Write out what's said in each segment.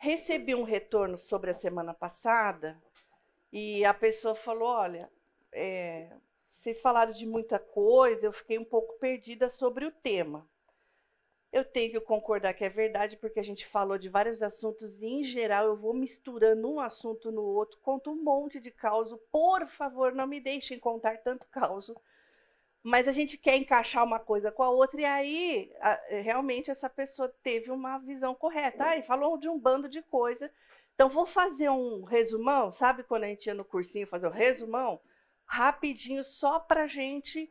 recebi um retorno sobre a semana passada e a pessoa falou: olha, é, vocês falaram de muita coisa, eu fiquei um pouco perdida sobre o tema. Eu tenho que concordar que é verdade, porque a gente falou de vários assuntos e, em geral, eu vou misturando um assunto no outro, conto um monte de causa. Por favor, não me deixem contar tanto causa. Mas a gente quer encaixar uma coisa com a outra, e aí, realmente, essa pessoa teve uma visão correta. Ah, e falou de um bando de coisa. Então, vou fazer um resumão, sabe quando a gente ia no cursinho fazer um resumão? Rapidinho, só para a gente.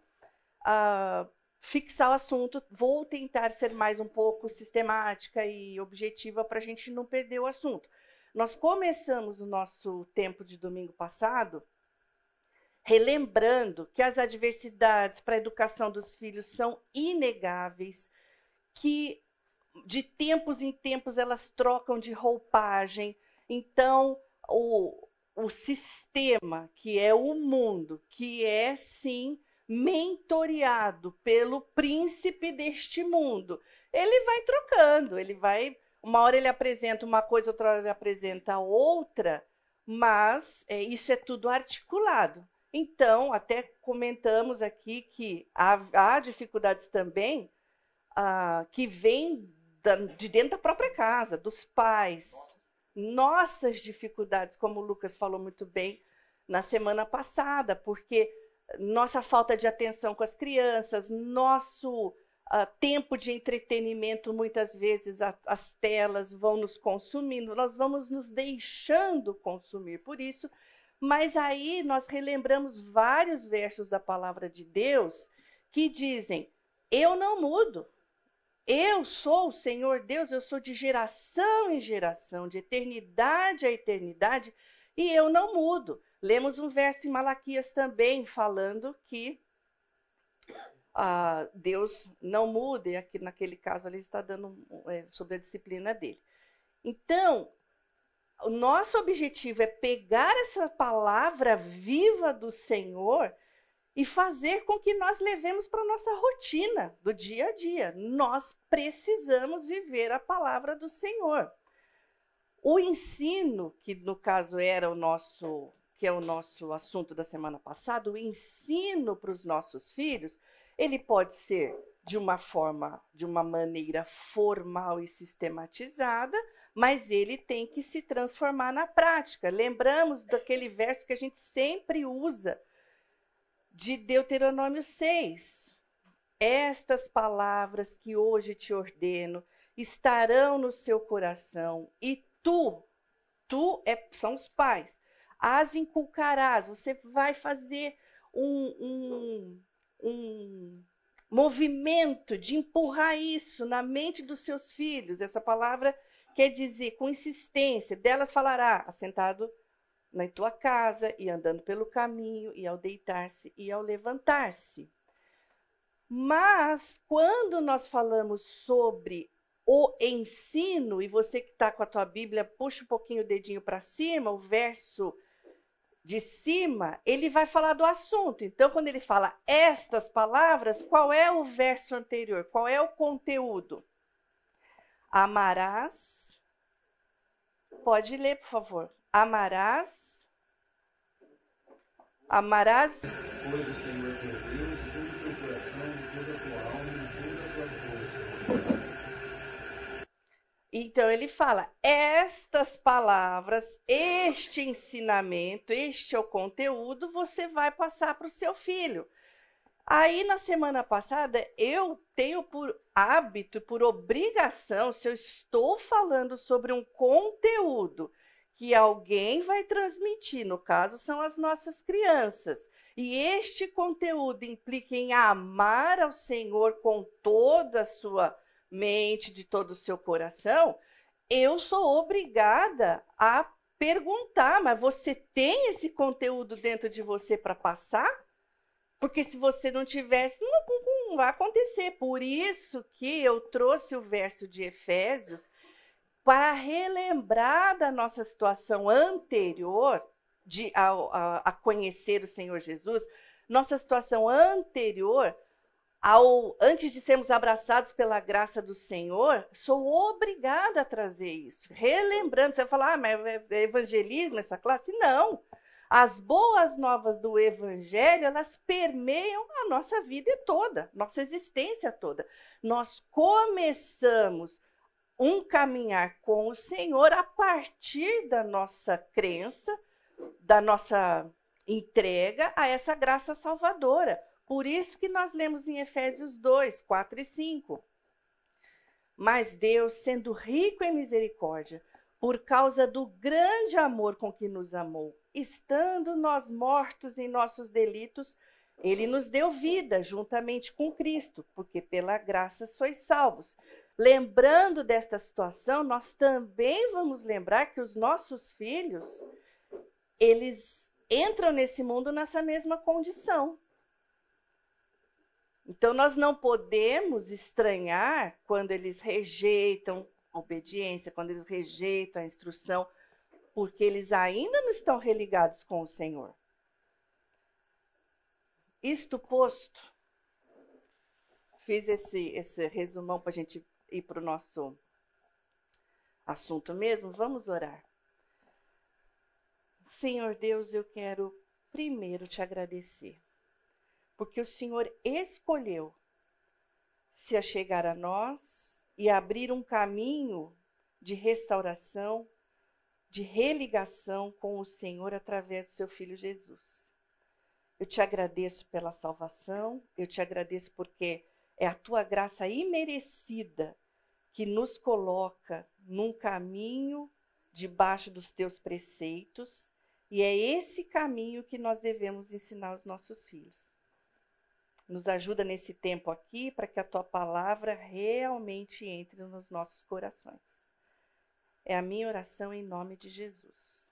Uh, fixar o assunto, vou tentar ser mais um pouco sistemática e objetiva para a gente não perder o assunto. Nós começamos o nosso tempo de domingo passado relembrando que as adversidades para a educação dos filhos são inegáveis, que de tempos em tempos elas trocam de roupagem. Então, o, o sistema, que é o mundo, que é sim mentoreado pelo príncipe deste mundo. Ele vai trocando, ele vai. Uma hora ele apresenta uma coisa, outra hora ele apresenta outra, mas é, isso é tudo articulado. Então, até comentamos aqui que há, há dificuldades também ah, que vêm de dentro da própria casa, dos pais. Nossas dificuldades, como o Lucas falou muito bem na semana passada, porque nossa falta de atenção com as crianças, nosso uh, tempo de entretenimento, muitas vezes a, as telas vão nos consumindo, nós vamos nos deixando consumir por isso. Mas aí nós relembramos vários versos da palavra de Deus que dizem: Eu não mudo. Eu sou o Senhor Deus, eu sou de geração em geração, de eternidade a eternidade, e eu não mudo. Lemos um verso em Malaquias também falando que ah, Deus não muda, e aqui naquele caso ali está dando é, sobre a disciplina dele. Então, o nosso objetivo é pegar essa palavra viva do Senhor e fazer com que nós levemos para a nossa rotina do dia a dia. Nós precisamos viver a palavra do Senhor. O ensino, que no caso era o nosso que é o nosso assunto da semana passada, o ensino para os nossos filhos, ele pode ser de uma forma, de uma maneira formal e sistematizada, mas ele tem que se transformar na prática. Lembramos daquele verso que a gente sempre usa de Deuteronômio 6. Estas palavras que hoje te ordeno estarão no seu coração e tu, tu é, são os pais, as inculcarás. Você vai fazer um, um, um movimento de empurrar isso na mente dos seus filhos. Essa palavra quer dizer com insistência. Delas falará, assentado na tua casa e andando pelo caminho, e ao deitar-se e ao levantar-se. Mas quando nós falamos sobre o ensino, e você que está com a tua Bíblia, puxa um pouquinho o dedinho para cima, o verso de cima, ele vai falar do assunto. Então, quando ele fala estas palavras, qual é o verso anterior? Qual é o conteúdo? Amarás. Pode ler, por favor. Amarás. Amarás. Pois o Senhor teu Deus, todo o teu coração, toda a tua alma e toda a tua força. Então ele fala: estas palavras, este ensinamento, este é o conteúdo, você vai passar para o seu filho. Aí na semana passada eu tenho por hábito, por obrigação, se eu estou falando sobre um conteúdo que alguém vai transmitir, no caso são as nossas crianças, e este conteúdo implica em amar ao Senhor com toda a sua mente, de todo o seu coração, eu sou obrigada a perguntar, mas você tem esse conteúdo dentro de você para passar? Porque se você não tivesse, não, não, vai acontecer. Por isso que eu trouxe o verso de Efésios para relembrar da nossa situação anterior de, a, a, a conhecer o Senhor Jesus, nossa situação anterior ao, antes de sermos abraçados pela graça do Senhor, sou obrigada a trazer isso. Relembrando, você vai falar, ah, mas é evangelismo essa classe? Não. As boas novas do Evangelho, elas permeiam a nossa vida toda, nossa existência toda. Nós começamos um caminhar com o Senhor a partir da nossa crença, da nossa entrega a essa graça salvadora. Por isso que nós lemos em Efésios 2, 4 e 5. Mas Deus, sendo rico em misericórdia, por causa do grande amor com que nos amou, estando nós mortos em nossos delitos, ele nos deu vida juntamente com Cristo, porque pela graça sois salvos. Lembrando desta situação, nós também vamos lembrar que os nossos filhos, eles entram nesse mundo nessa mesma condição. Então, nós não podemos estranhar quando eles rejeitam a obediência, quando eles rejeitam a instrução, porque eles ainda não estão religados com o Senhor. Isto posto, fiz esse, esse resumão para a gente ir para o nosso assunto mesmo. Vamos orar. Senhor Deus, eu quero primeiro te agradecer porque o Senhor escolheu se achegar a nós e abrir um caminho de restauração, de religação com o Senhor através do seu filho Jesus. Eu te agradeço pela salvação, eu te agradeço porque é a tua graça imerecida que nos coloca num caminho debaixo dos teus preceitos, e é esse caminho que nós devemos ensinar aos nossos filhos. Nos ajuda nesse tempo aqui para que a tua palavra realmente entre nos nossos corações. É a minha oração em nome de Jesus.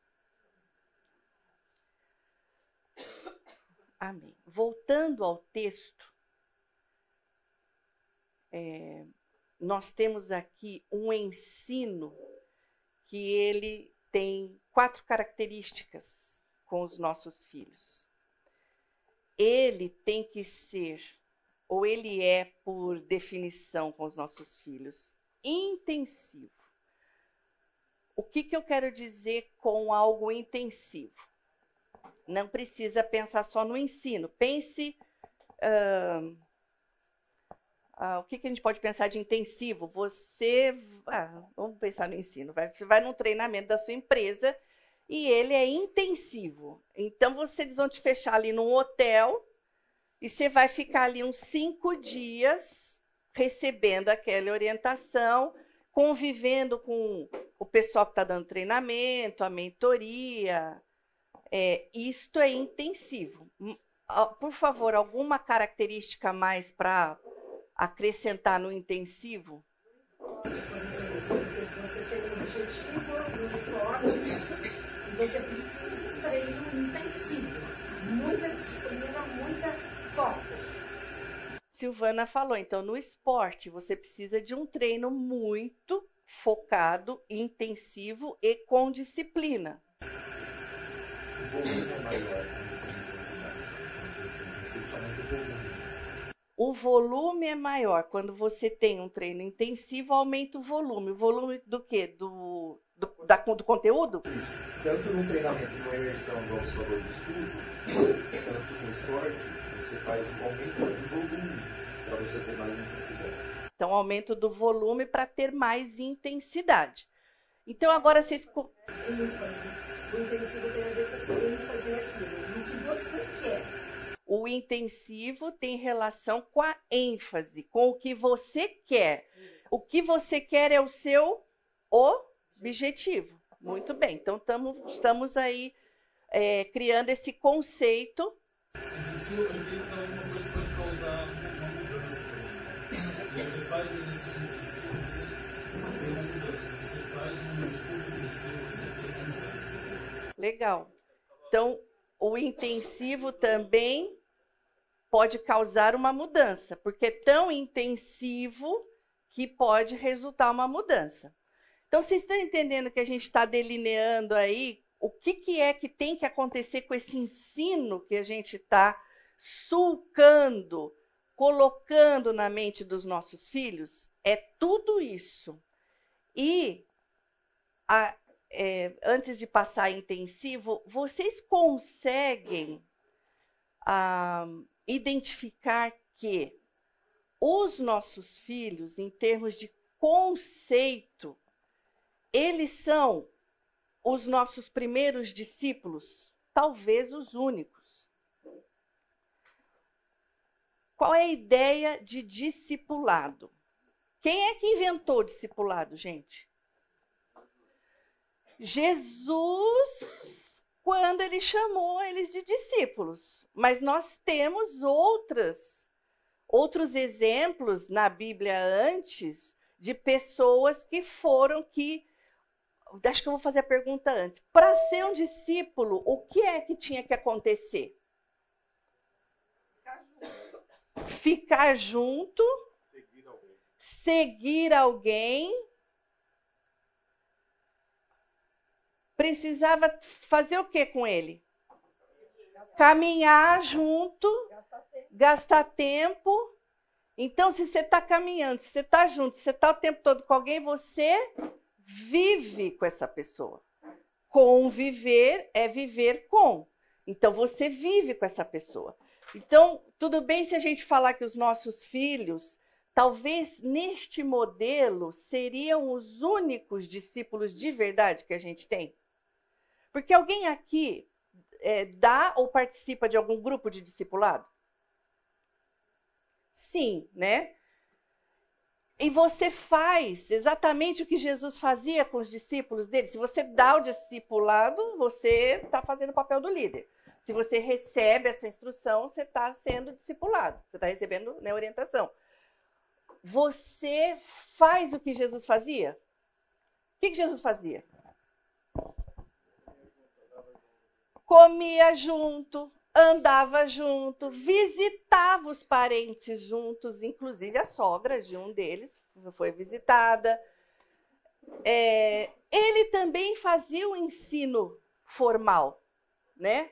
Amém. Voltando ao texto, é, nós temos aqui um ensino que ele tem quatro características com os nossos filhos ele tem que ser, ou ele é, por definição com os nossos filhos, intensivo. O que, que eu quero dizer com algo intensivo? Não precisa pensar só no ensino. Pense. Uh, uh, o que, que a gente pode pensar de intensivo? Você. Ah, vamos pensar no ensino. Vai, você vai num treinamento da sua empresa e ele é intensivo. Então, vocês vão te fechar ali num hotel e você vai ficar ali uns cinco dias recebendo aquela orientação, convivendo com o pessoal que está dando treinamento, a mentoria. É, isto é intensivo. Por favor, alguma característica mais para acrescentar no intensivo? Você um objetivo no esporte você precisa de um treino intensivo, muita disciplina, muita foco. Silvana falou, então no esporte você precisa de um treino muito focado, intensivo e com disciplina. O volume é maior. Quando você tem um treino intensivo, aumenta o volume. O volume do quê? Do, do, da, do conteúdo? Isso. Tanto no treinamento, numa imersão do observador de estudo, tanto no esporte, você faz um aumento de volume para você ter mais intensidade. Então, aumento do volume para ter mais intensidade. Então, agora vocês. ênfase. O intensivo tem a ver com ênfase naquilo, no que você quer o intensivo tem relação com a ênfase, com o que você quer. O que você quer é o seu objetivo. Muito bem, então tamo, estamos aí é, criando esse conceito. Alguma coisa mudança. Você faz o exercício você tem uma mudança. Você faz um estudo você tem uma mudança. Legal. Então, o intensivo também pode causar uma mudança, porque é tão intensivo que pode resultar uma mudança. Então, vocês estão entendendo que a gente está delineando aí o que, que é que tem que acontecer com esse ensino que a gente está sulcando colocando na mente dos nossos filhos é tudo isso. E a, é, antes de passar intensivo, vocês conseguem ah, identificar que os nossos filhos, em termos de conceito, eles são os nossos primeiros discípulos, talvez os únicos. Qual é a ideia de discipulado? Quem é que inventou o discipulado, gente? Jesus, quando ele chamou eles de discípulos. Mas nós temos outras, outros exemplos na Bíblia antes de pessoas que foram que acho que eu vou fazer a pergunta antes. Para ser um discípulo, o que é que tinha que acontecer? Ficar junto, seguir alguém, seguir alguém precisava fazer o que com ele? Caminhar junto, gastar tempo. Então, se você está caminhando, se você está junto, se você está o tempo todo com alguém, você vive com essa pessoa. Conviver é viver com. Então, você vive com essa pessoa. Então, tudo bem se a gente falar que os nossos filhos, talvez neste modelo, seriam os únicos discípulos de verdade que a gente tem? Porque alguém aqui é, dá ou participa de algum grupo de discipulado? Sim, né? E você faz exatamente o que Jesus fazia com os discípulos dele. Se você dá o discipulado, você está fazendo o papel do líder. Se você recebe essa instrução, você está sendo discipulado, você está recebendo né, orientação. Você faz o que Jesus fazia? O que, que Jesus fazia? Comia junto, andava junto, visitava os parentes juntos, inclusive a sogra de um deles foi visitada. É, ele também fazia o ensino formal, né?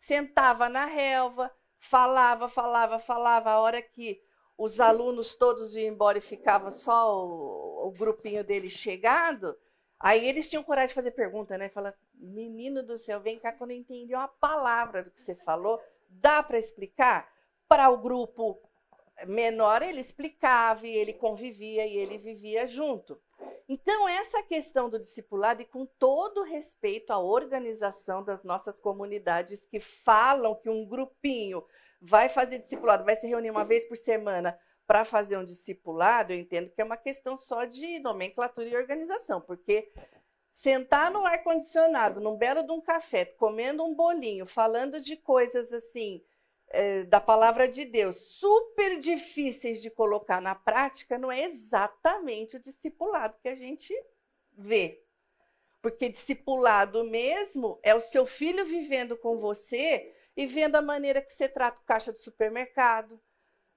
Sentava na relva, falava, falava, falava. A hora que os alunos todos iam embora e ficava só o, o grupinho deles chegado, aí eles tinham coragem de fazer pergunta, né? Fala, menino do céu, vem cá quando eu entendi uma palavra do que você falou, dá para explicar? Para o grupo menor, ele explicava e ele convivia e ele vivia junto. Então, essa questão do discipulado, e com todo respeito à organização das nossas comunidades que falam que um grupinho vai fazer discipulado, vai se reunir uma vez por semana para fazer um discipulado, eu entendo que é uma questão só de nomenclatura e organização, porque sentar no ar-condicionado, num belo de um café, comendo um bolinho, falando de coisas assim, é, da palavra de Deus super difíceis de colocar na prática, não é exatamente o discipulado que a gente vê. Porque discipulado mesmo é o seu filho vivendo com você e vendo a maneira que você trata o caixa do supermercado,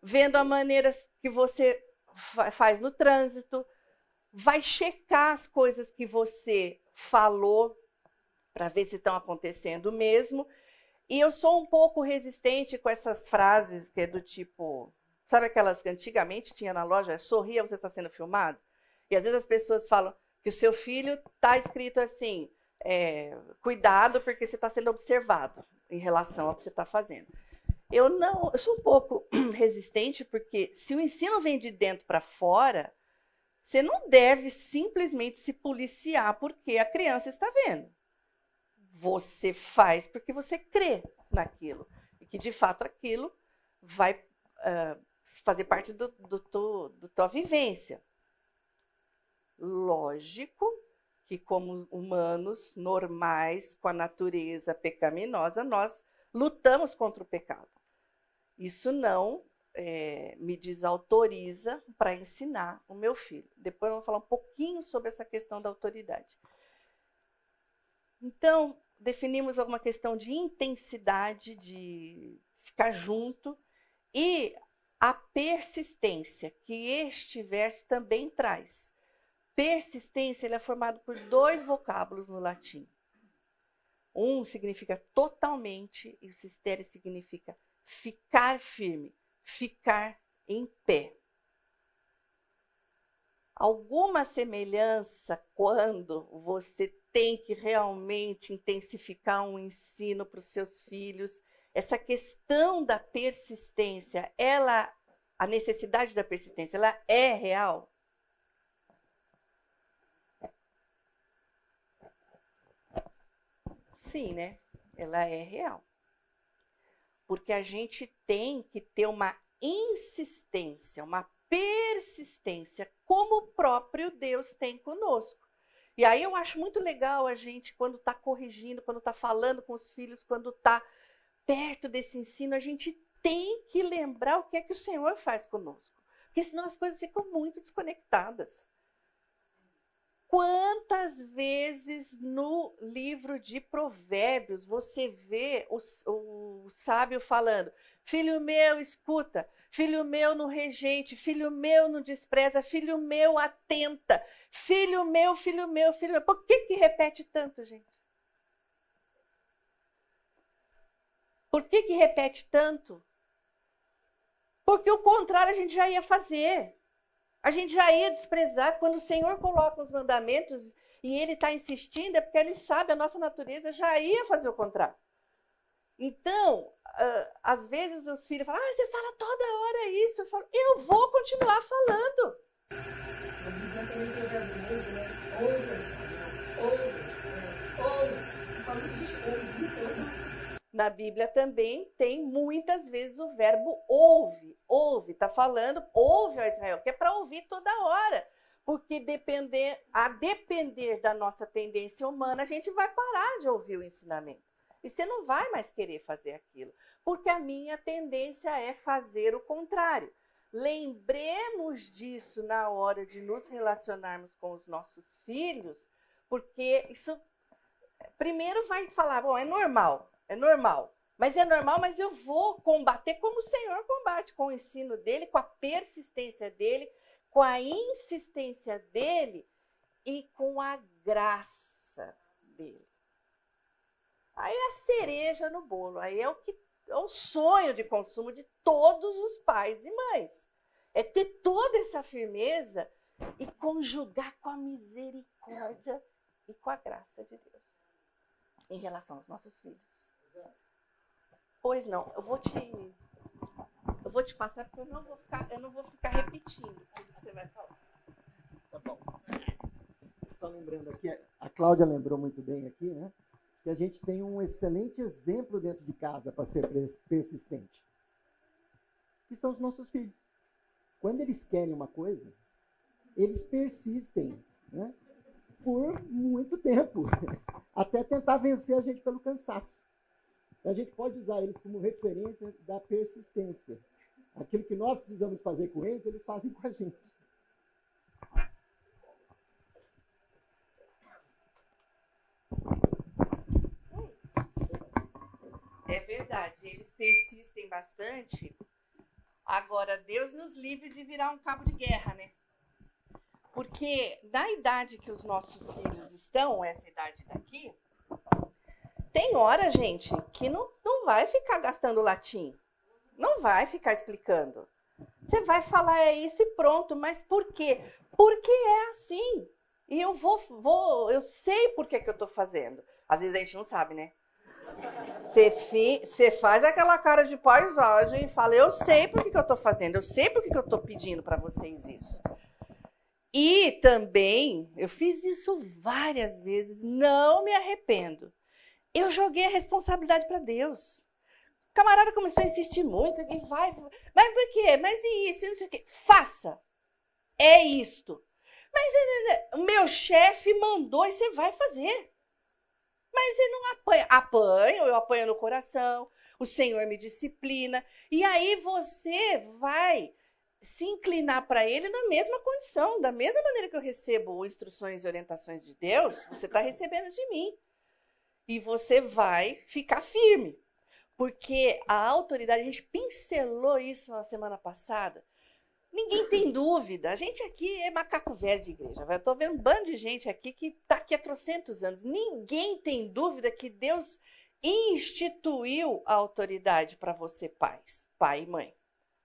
vendo a maneira que você faz no trânsito, vai checar as coisas que você falou para ver se estão acontecendo mesmo e eu sou um pouco resistente com essas frases que é do tipo, sabe aquelas que antigamente tinha na loja, sorria, você está sendo filmado? E às vezes as pessoas falam que o seu filho está escrito assim, é, cuidado porque você está sendo observado em relação ao que você está fazendo. Eu não, eu sou um pouco resistente porque se o ensino vem de dentro para fora, você não deve simplesmente se policiar porque a criança está vendo. Você faz porque você crê naquilo. E que, de fato, aquilo vai uh, fazer parte do, do, do, do tua vivência. Lógico que, como humanos normais, com a natureza pecaminosa, nós lutamos contra o pecado. Isso não é, me desautoriza para ensinar o meu filho. Depois eu vou falar um pouquinho sobre essa questão da autoridade. Então, definimos alguma questão de intensidade, de ficar junto, e a persistência, que este verso também traz. Persistência ele é formado por dois vocábulos no latim. Um significa totalmente, e o sistere significa ficar firme, ficar em pé. Alguma semelhança quando você tem que realmente intensificar um ensino para os seus filhos? Essa questão da persistência, ela, a necessidade da persistência, ela é real? Sim, né? Ela é real. Porque a gente tem que ter uma insistência, uma persistência, como o próprio Deus tem conosco. E aí eu acho muito legal a gente, quando está corrigindo, quando está falando com os filhos, quando está perto desse ensino, a gente tem que lembrar o que é que o Senhor faz conosco. Porque senão as coisas ficam muito desconectadas. Quantas vezes no livro de Provérbios você vê o, o sábio falando: Filho meu, escuta, filho meu, não rejeite, filho meu, não despreza, filho meu, atenta, filho meu, filho meu, filho meu. Por que, que repete tanto, gente? Por que, que repete tanto? Porque o contrário a gente já ia fazer. A gente já ia desprezar quando o Senhor coloca os mandamentos e ele está insistindo, é porque ele sabe, a nossa natureza já ia fazer o contrário. Então, uh, às vezes os filhos falam, ah, você fala toda hora isso. Eu falo, eu vou continuar falando. Na Bíblia também tem muitas vezes o verbo ouve, ouve, está falando, ouve Israel, que é para ouvir toda hora. Porque depender, a depender da nossa tendência humana, a gente vai parar de ouvir o ensinamento. E você não vai mais querer fazer aquilo. Porque a minha tendência é fazer o contrário. Lembremos disso na hora de nos relacionarmos com os nossos filhos, porque isso primeiro vai falar, bom, é normal, é normal. Mas é normal, mas eu vou combater como o Senhor combate, com o ensino dele, com a persistência dele, com a insistência dele e com a graça dele. Aí é a cereja no bolo, aí é o que é o sonho de consumo de todos os pais e mães. É ter toda essa firmeza e conjugar com a misericórdia e com a graça de Deus em relação aos nossos filhos. Pois não, eu vou te. Eu vou te passar porque eu não vou ficar, eu não vou ficar repetindo tudo que você vai falar. Tá bom. Só lembrando aqui, a Cláudia lembrou muito bem aqui, né? Que a gente tem um excelente exemplo dentro de casa para ser persistente. Que são os nossos filhos. Quando eles querem uma coisa, eles persistem, né? Por muito tempo. Até tentar vencer a gente pelo cansaço a gente pode usar eles como referência da persistência. Aquilo que nós precisamos fazer com eles, eles fazem com a gente. É verdade, eles persistem bastante. Agora, Deus nos livre de virar um cabo de guerra, né? Porque na idade que os nossos filhos estão, essa idade daqui, tem hora, gente, que não, não vai ficar gastando latim. Não vai ficar explicando. Você vai falar é isso e pronto, mas por quê? Porque é assim. E eu vou, vou eu sei por que, que eu estou fazendo. Às vezes a gente não sabe, né? Você, faz aquela cara de paisagem e fala, eu sei por que, que eu estou fazendo, eu sei por que, que eu estou pedindo para vocês isso. E também, eu fiz isso várias vezes, não me arrependo eu joguei a responsabilidade para Deus. O camarada começou a insistir muito, e vai, mas por quê? Mas e isso? Não sei o quê. Faça. É isto. Mas o meu chefe mandou e você vai fazer. Mas ele não apanha. Apanha, eu apanho no coração, o Senhor me disciplina. E aí você vai se inclinar para ele na mesma condição, da mesma maneira que eu recebo instruções e orientações de Deus, você está recebendo de mim e você vai ficar firme. Porque a autoridade, a gente pincelou isso na semana passada. Ninguém tem dúvida. A gente aqui é macaco velho de igreja. Eu estou vendo um bando de gente aqui que está aqui há trocentos anos. Ninguém tem dúvida que Deus instituiu a autoridade para você, pais, pai e mãe.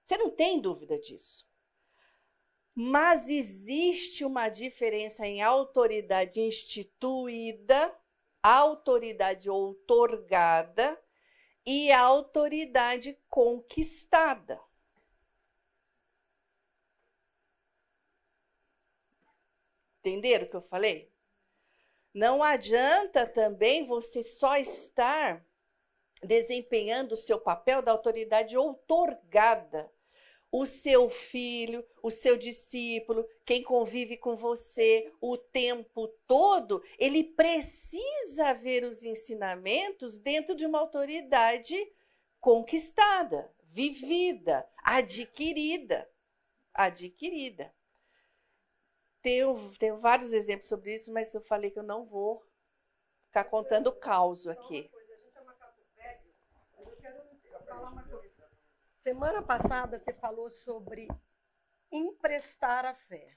Você não tem dúvida disso. Mas existe uma diferença em autoridade instituída, autoridade outorgada e autoridade conquistada. Entenderam o que eu falei? Não adianta também você só estar desempenhando o seu papel da autoridade outorgada. O seu filho, o seu discípulo, quem convive com você o tempo todo, ele precisa ver os ensinamentos dentro de uma autoridade conquistada, vivida, adquirida. Adquirida. Tenho, tenho vários exemplos sobre isso, mas eu falei que eu não vou ficar contando caos aqui. Semana passada você falou sobre emprestar a fé.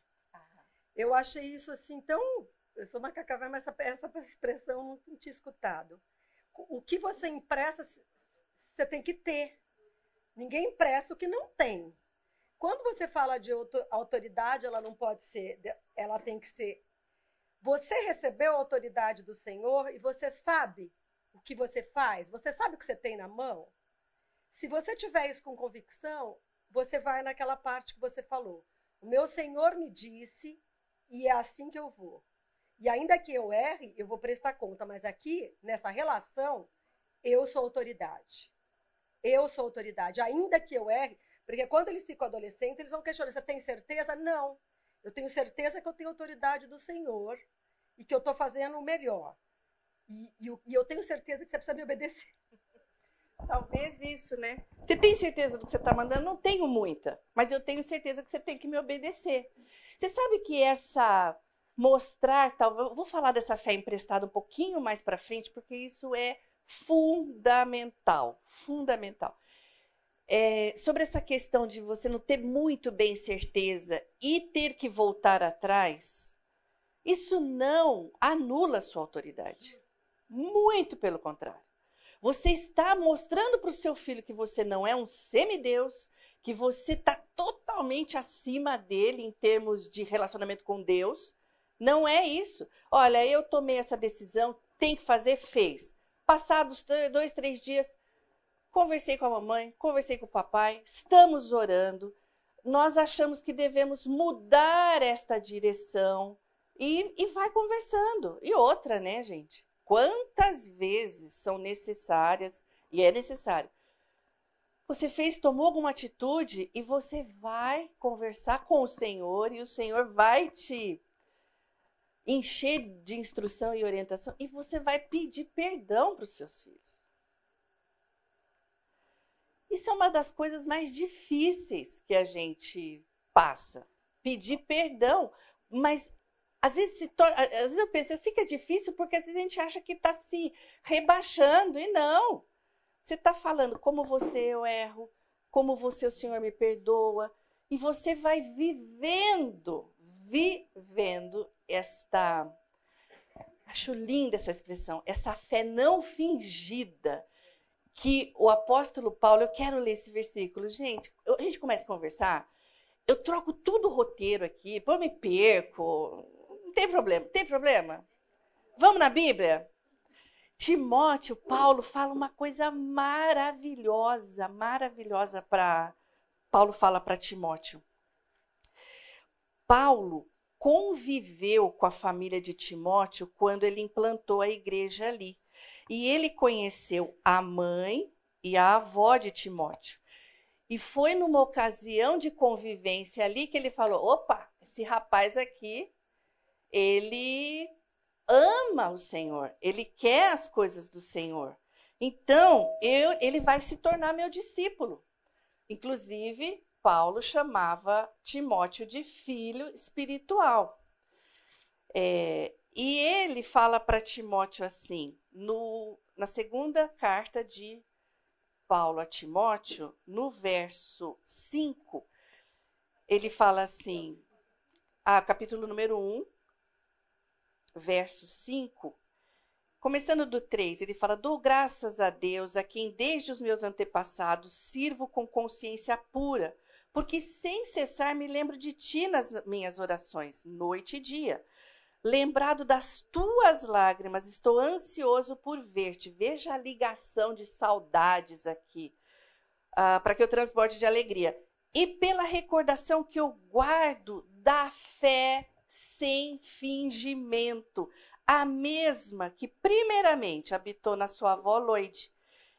Eu achei isso assim tão. Eu sou macaca mas essa, essa expressão não tinha escutado. O que você empresta, você tem que ter. Ninguém empresta o que não tem. Quando você fala de autoridade, ela não pode ser, ela tem que ser. Você recebeu a autoridade do Senhor e você sabe o que você faz, você sabe o que você tem na mão. Se você tiver isso com convicção, você vai naquela parte que você falou. O meu Senhor me disse e é assim que eu vou. E ainda que eu erre, eu vou prestar conta, mas aqui, nessa relação, eu sou autoridade. Eu sou autoridade. Ainda que eu erre, porque quando eles ficam adolescentes, eles vão questionar: você tem certeza? Não. Eu tenho certeza que eu tenho autoridade do Senhor e que eu estou fazendo o melhor. E, e, e, eu tenho certeza que você precisa me obedecer. Talvez isso, né? Você tem certeza do que você está mandando? Não tenho muita, mas eu tenho certeza que você tem que me obedecer. Você sabe que essa mostrar, talvez, vou falar dessa fé emprestada um pouquinho mais para frente, porque isso é fundamental, fundamental é, sobre essa questão de você não ter muito bem certeza e ter que voltar atrás, isso não anula a sua autoridade. Muito pelo contrário. Você está mostrando para o seu filho que você não é um semideus, que você está totalmente acima dele em termos de relacionamento com Deus. Não é isso. Olha, eu tomei essa decisão, tem que fazer, fez. Passados dois, três dias, Conversei com a mamãe, conversei com o papai, estamos orando. Nós achamos que devemos mudar esta direção e, e vai conversando. E outra, né, gente? Quantas vezes são necessárias, e é necessário, você fez, tomou alguma atitude e você vai conversar com o Senhor e o Senhor vai te encher de instrução e orientação e você vai pedir perdão para os seus filhos. Isso é uma das coisas mais difíceis que a gente passa. Pedir perdão. Mas às vezes, se torna, às vezes eu penso, fica difícil porque às vezes a gente acha que está se rebaixando. E não. Você está falando como você eu erro, como você o Senhor me perdoa. E você vai vivendo, vivendo esta. Acho linda essa expressão, essa fé não fingida que o apóstolo Paulo, eu quero ler esse versículo, gente, eu, a gente começa a conversar, eu troco tudo o roteiro aqui, eu me perco, não tem problema, tem problema? Vamos na Bíblia? Timóteo, Paulo fala uma coisa maravilhosa, maravilhosa para Paulo fala para Timóteo. Paulo conviveu com a família de Timóteo quando ele implantou a igreja ali. E ele conheceu a mãe e a avó de Timóteo. E foi numa ocasião de convivência ali que ele falou: opa, esse rapaz aqui, ele ama o Senhor, ele quer as coisas do Senhor. Então, eu, ele vai se tornar meu discípulo. Inclusive, Paulo chamava Timóteo de filho espiritual. É, e ele fala para Timóteo assim: no, na segunda carta de Paulo a Timóteo, no verso 5, ele fala assim, a capítulo número 1, verso 5, Começando do 3, ele fala: Dou graças a Deus, a quem desde os meus antepassados sirvo com consciência pura, porque sem cessar me lembro de ti nas minhas orações, noite e dia. Lembrado das tuas lágrimas, estou ansioso por ver-te. Veja a ligação de saudades aqui, uh, para que eu transborde de alegria. E pela recordação que eu guardo da fé sem fingimento, a mesma que primeiramente habitou na sua avó Loide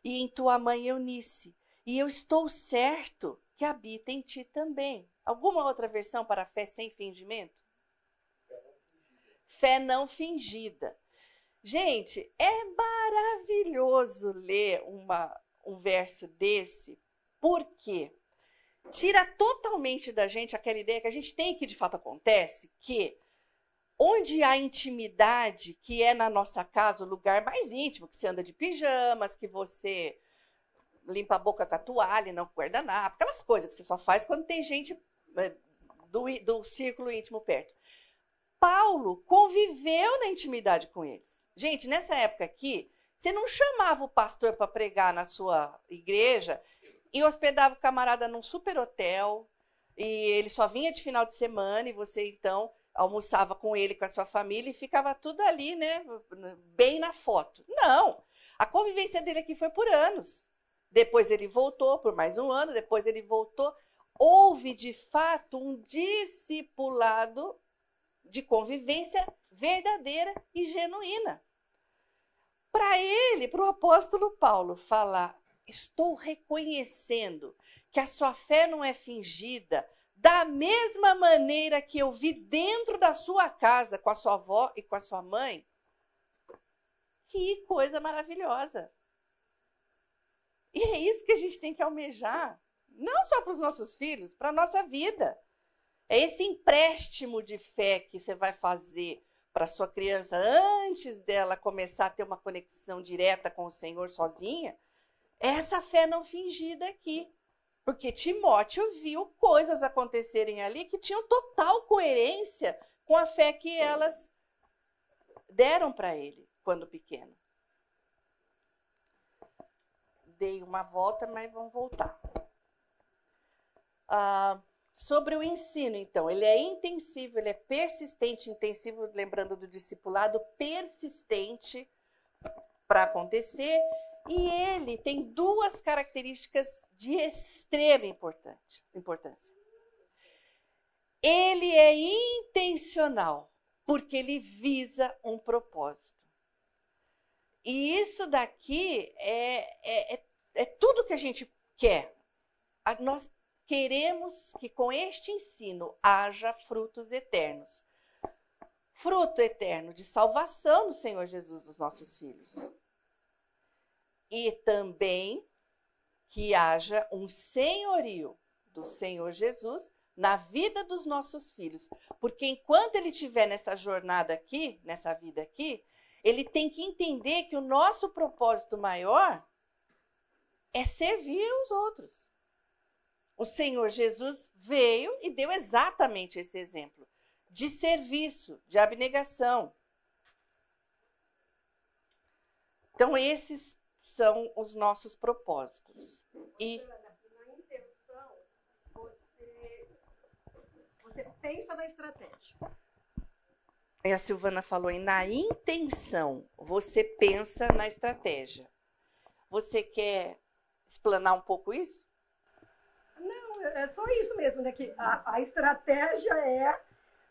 e em tua mãe Eunice, e eu estou certo que habita em ti também. Alguma outra versão para fé sem fingimento? Fé não fingida. Gente, é maravilhoso ler uma, um verso desse, porque tira totalmente da gente aquela ideia que a gente tem que de fato acontece, que onde há intimidade, que é na nossa casa o lugar mais íntimo, que você anda de pijamas, que você limpa a boca com a toalha, não com guardanapo, aquelas coisas que você só faz quando tem gente eh, do, do círculo íntimo perto. Paulo conviveu na intimidade com eles. Gente, nessa época aqui, você não chamava o pastor para pregar na sua igreja e hospedava o camarada num super hotel e ele só vinha de final de semana e você então almoçava com ele, com a sua família e ficava tudo ali, né, bem na foto. Não, a convivência dele aqui foi por anos. Depois ele voltou por mais um ano, depois ele voltou. Houve de fato um discipulado de convivência verdadeira e genuína. Para ele, para o apóstolo Paulo, falar: estou reconhecendo que a sua fé não é fingida, da mesma maneira que eu vi dentro da sua casa com a sua avó e com a sua mãe. Que coisa maravilhosa! E é isso que a gente tem que almejar, não só para os nossos filhos, para a nossa vida. É esse empréstimo de fé que você vai fazer para sua criança antes dela começar a ter uma conexão direta com o Senhor sozinha. Essa fé não fingida aqui. Porque Timóteo viu coisas acontecerem ali que tinham total coerência com a fé que elas deram para ele quando pequeno dei uma volta, mas vamos voltar. Ah, sobre o ensino, então, ele é intensivo, ele é persistente, intensivo, lembrando do discipulado, persistente para acontecer, e ele tem duas características de extrema importância. Ele é intencional, porque ele visa um propósito. E isso daqui é, é, é é tudo que a gente quer. Nós queremos que com este ensino haja frutos eternos. Fruto eterno de salvação do Senhor Jesus dos nossos filhos. E também que haja um senhorio do Senhor Jesus na vida dos nossos filhos. Porque enquanto ele estiver nessa jornada aqui, nessa vida aqui, ele tem que entender que o nosso propósito maior é servir os outros. O Senhor Jesus veio e deu exatamente esse exemplo de serviço, de abnegação. Então, esses são os nossos propósitos. E na intenção, você, você pensa na estratégia. E a Silvana falou em na intenção, você pensa na estratégia. Você quer explanar um pouco isso? Não, é só isso mesmo, né? Que a, a estratégia é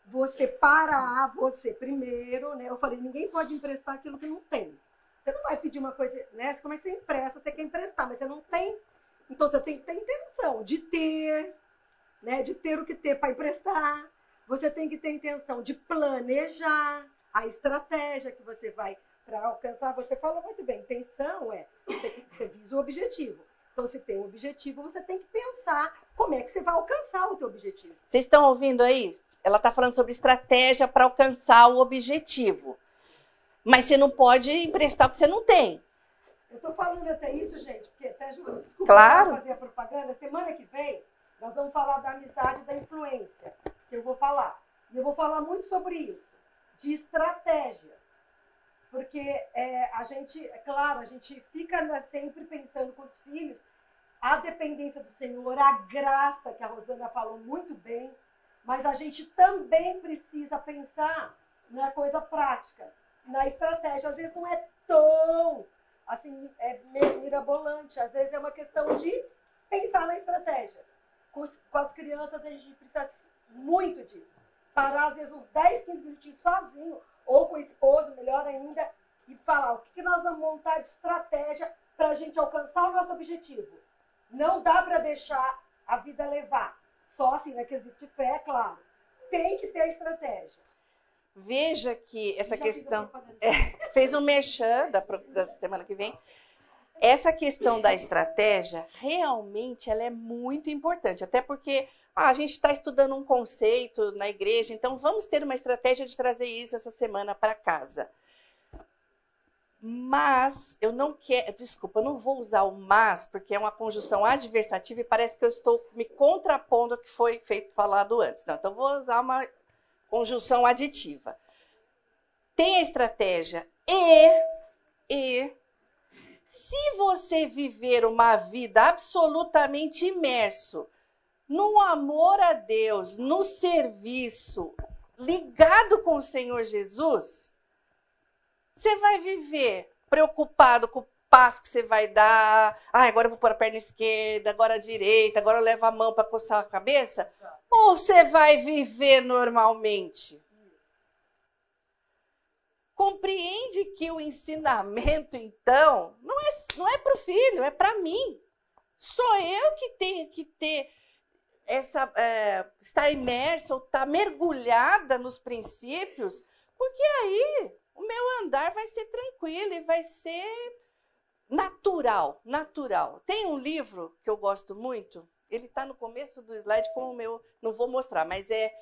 você parar, você primeiro, né? Eu falei, ninguém pode emprestar aquilo que não tem. Você não vai pedir uma coisa, né? Como é que você empresta? Você quer emprestar, mas você não tem. Então você tem que ter intenção de ter, né? De ter o que ter para emprestar. Você tem que ter intenção de planejar a estratégia que você vai para alcançar. Você falou muito bem, intenção é você, você visa o objetivo. Então, se tem um objetivo, você tem que pensar como é que você vai alcançar o teu objetivo. Vocês estão ouvindo aí? Ela está falando sobre estratégia para alcançar o objetivo. Mas você não pode emprestar o que você não tem. Eu estou falando até isso, gente, porque até, desculpa claro. fazer a propaganda. Semana que vem, nós vamos falar da amizade da influência, que eu vou falar. E eu vou falar muito sobre isso, de estratégia. Porque é, a gente, é claro, a gente fica sempre pensando com os filhos a dependência do Senhor, a graça, que a Rosana falou muito bem, mas a gente também precisa pensar na coisa prática, na estratégia. Às vezes não é tão assim, é mirabolante, às vezes é uma questão de pensar na estratégia. Com, com as crianças a gente precisa muito disso. Parar às vezes uns 10, 15 minutinhos sozinho, ou com o esposo, melhor ainda, e falar o que, que nós vamos montar de estratégia para a gente alcançar o nosso objetivo. Não dá para deixar a vida levar. Só assim, na quesito de fé, é claro. Tem que ter estratégia. Veja que essa questão. É, fez um merchan da, da semana que vem. Essa questão da estratégia, realmente, ela é muito importante. Até porque ah, a gente está estudando um conceito na igreja, então vamos ter uma estratégia de trazer isso essa semana para casa. Mas eu não quero, desculpa, eu não vou usar o mas, porque é uma conjunção adversativa e parece que eu estou me contrapondo ao que foi feito falado antes. Não, então vou usar uma conjunção aditiva. Tem a estratégia e e se você viver uma vida absolutamente imerso no amor a Deus, no serviço, ligado com o Senhor Jesus, você vai viver preocupado com o passo que você vai dar. Ah, agora eu vou pôr a perna esquerda, agora a direita, agora eu levo a mão para coçar a cabeça. Ou você vai viver normalmente? Compreende que o ensinamento, então, não é, não é para o filho, é para mim. Sou eu que tenho que ter essa é, estar imersa ou estar tá mergulhada nos princípios, porque aí o meu andar vai ser tranquilo e vai ser natural, natural. Tem um livro que eu gosto muito, ele está no começo do slide com o meu, não vou mostrar, mas é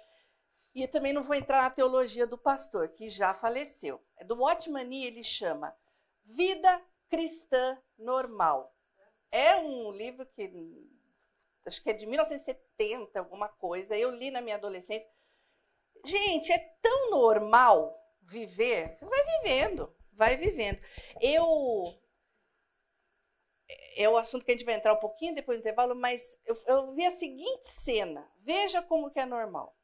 e também não vou entrar na teologia do pastor, que já faleceu. É do Watchmani, ele chama Vida Cristã Normal. É um livro que acho que é de 1970, alguma coisa. Eu li na minha adolescência. Gente, é tão normal viver. Você vai vivendo, vai vivendo. Eu é o assunto que a gente vai entrar um pouquinho depois do intervalo, mas eu, eu vi a seguinte cena. Veja como que é normal.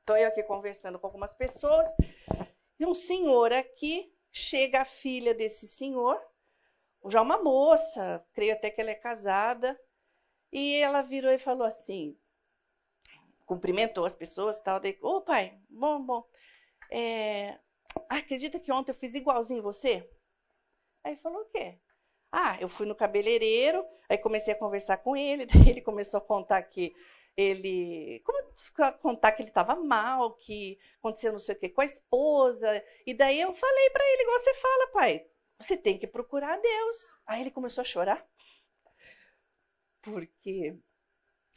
Estou eu aqui conversando com algumas pessoas e um senhor aqui chega a filha desse senhor, já uma moça, creio até que ela é casada, e ela virou e falou assim, cumprimentou as pessoas tal, daí, ô oh, pai, bom, bom, é, acredita que ontem eu fiz igualzinho você? Aí falou o quê? Ah, eu fui no cabeleireiro, aí comecei a conversar com ele, daí ele começou a contar que ele como contar que ele estava mal, que aconteceu não sei o que com a esposa, e daí eu falei para ele igual você fala, pai, você tem que procurar Deus. Aí ele começou a chorar porque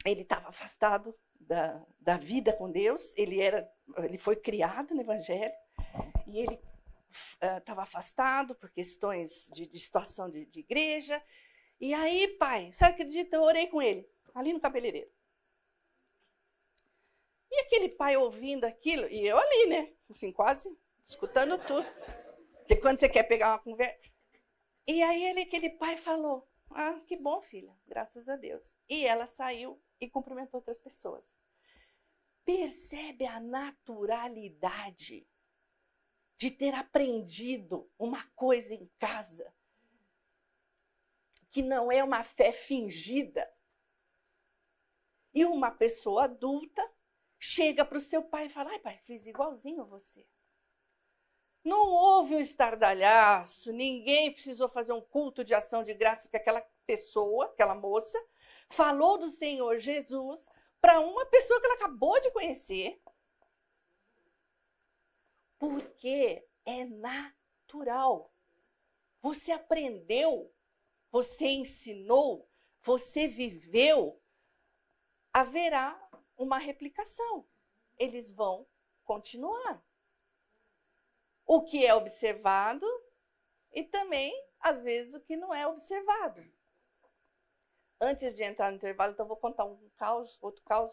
ele estava afastado da, da vida com Deus, ele era, ele foi criado no Evangelho e ele estava uh, afastado por questões de, de situação de, de, igreja. E aí, pai, você acredita? Eu orei com ele, ali no cabeleireiro. E aquele pai ouvindo aquilo, e eu ali, né? Assim, quase escutando tudo. Porque quando você quer pegar uma conversa. E aí ele, aquele pai falou: ah, que bom, filha, graças a Deus. E ela saiu e cumprimentou outras pessoas. Percebe a naturalidade de ter aprendido uma coisa em casa que não é uma fé fingida. E uma pessoa adulta chega para o seu pai e fala: ai, pai, fiz igualzinho a você. Não houve um estardalhaço, ninguém precisou fazer um culto de ação de graça que aquela pessoa, aquela moça, falou do Senhor Jesus para uma pessoa que ela acabou de conhecer. Porque é natural. Você aprendeu, você ensinou, você viveu, haverá uma replicação. Eles vão continuar o que é observado e também, às vezes, o que não é observado. Antes de entrar no intervalo, então vou contar um caos, outro caos.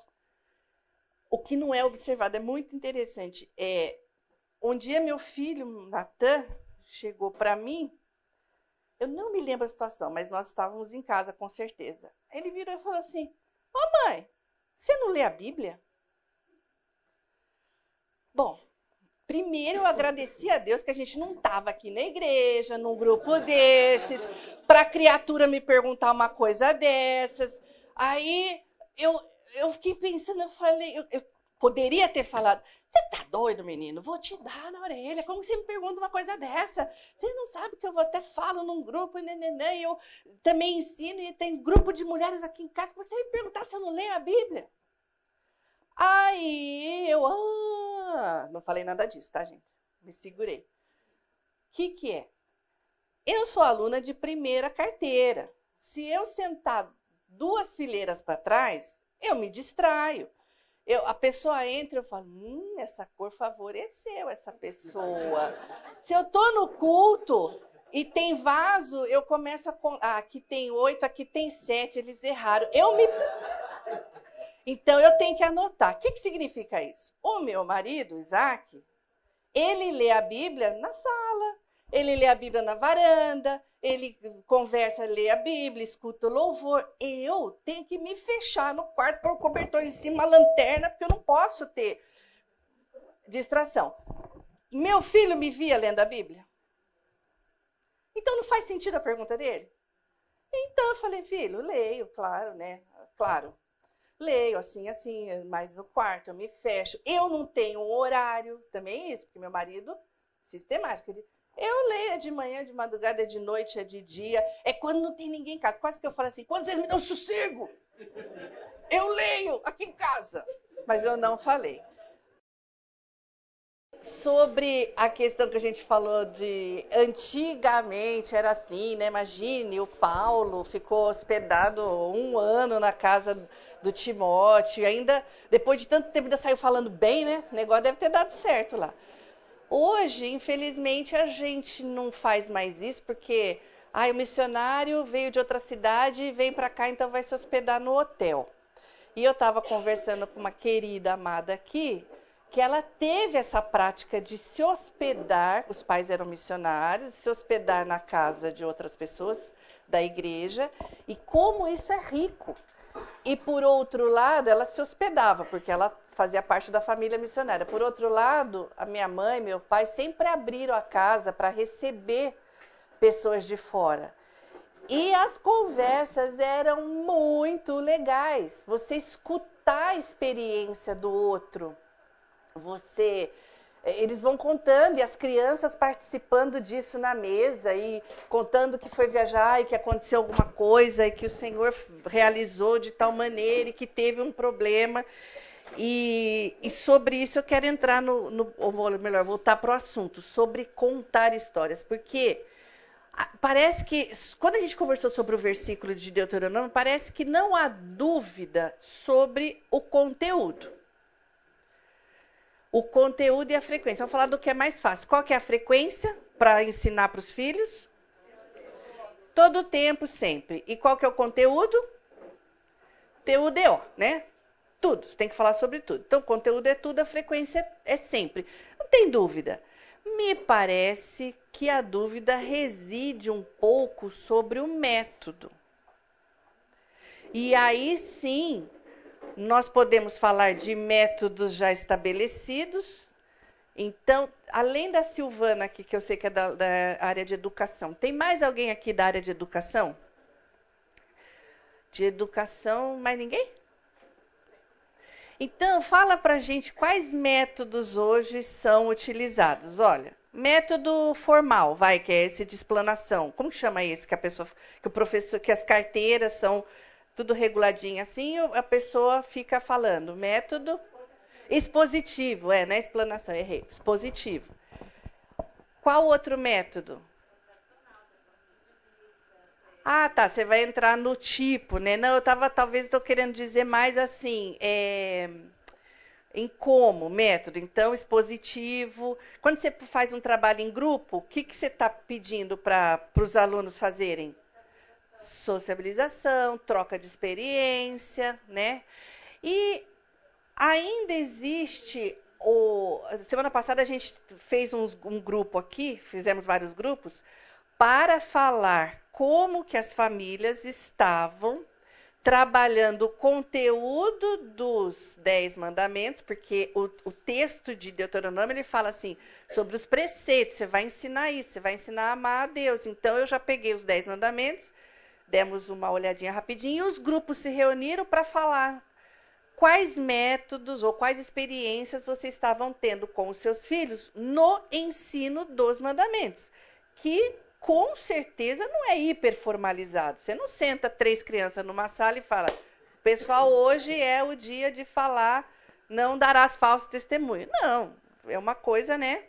O que não é observado é muito interessante. É, um dia meu filho, Natan, chegou para mim. Eu não me lembro a situação, mas nós estávamos em casa com certeza. Ele virou e falou assim: Ô mãe, você não lê a Bíblia? Bom, primeiro eu agradeci a Deus que a gente não estava aqui na igreja, num grupo desses, para a criatura me perguntar uma coisa dessas. Aí eu, eu fiquei pensando, eu falei, eu, eu poderia ter falado, você tá doido, menino? Vou te dar na orelha. Como você me pergunta uma coisa dessa? Você não sabe que eu até falo num grupo, e eu também ensino e tem grupo de mulheres aqui em casa. Como você me perguntar se eu não leio a Bíblia? Aí eu, ah, não falei nada disso, tá, gente? Me segurei. O que, que é? Eu sou aluna de primeira carteira. Se eu sentar duas fileiras para trás, eu me distraio. Eu, a pessoa entra, eu falo, hum, essa cor favoreceu essa pessoa. Se eu tô no culto e tem vaso, eu começo a. Ah, aqui tem oito, aqui tem sete, eles erraram. Eu me. Então eu tenho que anotar. O que, que significa isso? O meu marido, Isaac, ele lê a Bíblia na sala, ele lê a Bíblia na varanda, ele conversa, lê a Bíblia, escuta o louvor. Eu tenho que me fechar no quarto, pôr o cobertor em cima, a lanterna, porque eu não posso ter distração. Meu filho me via lendo a Bíblia? Então não faz sentido a pergunta dele? Então eu falei, filho, leio, claro, né? Claro. Leio assim, assim, mas no quarto eu me fecho. Eu não tenho um horário, também isso, porque meu marido, sistemático, ele eu leio é de manhã, de madrugada, é de noite, é de dia. É quando não tem ninguém em casa. Quase que eu falo assim, quando vocês me dão sossego? Eu leio aqui em casa. Mas eu não falei. Sobre a questão que a gente falou de antigamente era assim, né? Imagine, o Paulo ficou hospedado um ano na casa do Timóteo, ainda depois de tanto tempo ainda saiu falando bem, né? O negócio deve ter dado certo lá. Hoje, infelizmente, a gente não faz mais isso porque ah, o missionário veio de outra cidade e vem para cá, então vai se hospedar no hotel. E eu estava conversando com uma querida amada aqui, que ela teve essa prática de se hospedar, os pais eram missionários, se hospedar na casa de outras pessoas da igreja, e como isso é rico. E por outro lado, ela se hospedava, porque ela fazia parte da família missionária. Por outro lado, a minha mãe e meu pai sempre abriram a casa para receber pessoas de fora. E as conversas eram muito legais. Você escutar a experiência do outro. Você eles vão contando e as crianças participando disso na mesa e contando que foi viajar e que aconteceu alguma coisa e que o Senhor realizou de tal maneira e que teve um problema. E, e, sobre isso eu quero entrar no, no ou melhor, voltar para o assunto, sobre contar histórias, porque parece que, quando a gente conversou sobre o versículo de Deuteronômio, parece que não há dúvida sobre o conteúdo. O conteúdo e a frequência. Vamos falar do que é mais fácil. Qual que é a frequência para ensinar para os filhos? Todo tempo, sempre. E qual que é o conteúdo? TUDO, né? Tudo, você tem que falar sobre tudo. Então, conteúdo é tudo, a frequência é sempre. Não tem dúvida. Me parece que a dúvida reside um pouco sobre o método. E aí sim, nós podemos falar de métodos já estabelecidos. Então, além da Silvana aqui, que eu sei que é da, da área de educação, tem mais alguém aqui da área de educação? De educação, mais ninguém? Então, fala para gente quais métodos hoje são utilizados. Olha, método formal, vai, que é esse de explanação. Como chama esse que a pessoa, que o professor, que as carteiras são tudo reguladinho assim, a pessoa fica falando. Método expositivo, é, não é explanação, errei. Expositivo. Qual outro método? Ah, tá. Você vai entrar no tipo, né? Não, eu estava, talvez, estou querendo dizer mais assim, é, em como, método. Então, expositivo. Quando você faz um trabalho em grupo, o que, que você está pedindo para os alunos fazerem? Sociabilização, troca de experiência, né? E ainda existe o, semana passada a gente fez uns, um grupo aqui, fizemos vários grupos, para falar como que as famílias estavam trabalhando o conteúdo dos Dez Mandamentos, porque o, o, texto de Deuteronômio ele fala assim sobre os preceitos. Você vai ensinar isso, você vai ensinar a amar a Deus. Então eu já peguei os Dez Mandamentos, demos uma olhadinha rapidinho, os grupos se reuniram para falar quais métodos ou quais experiências vocês estavam tendo com os seus filhos no ensino dos mandamentos, que com certeza não é hiperformalizado. Você não senta três crianças numa sala e fala: pessoal, hoje é o dia de falar, não darás falso testemunho. Não, é uma coisa, né?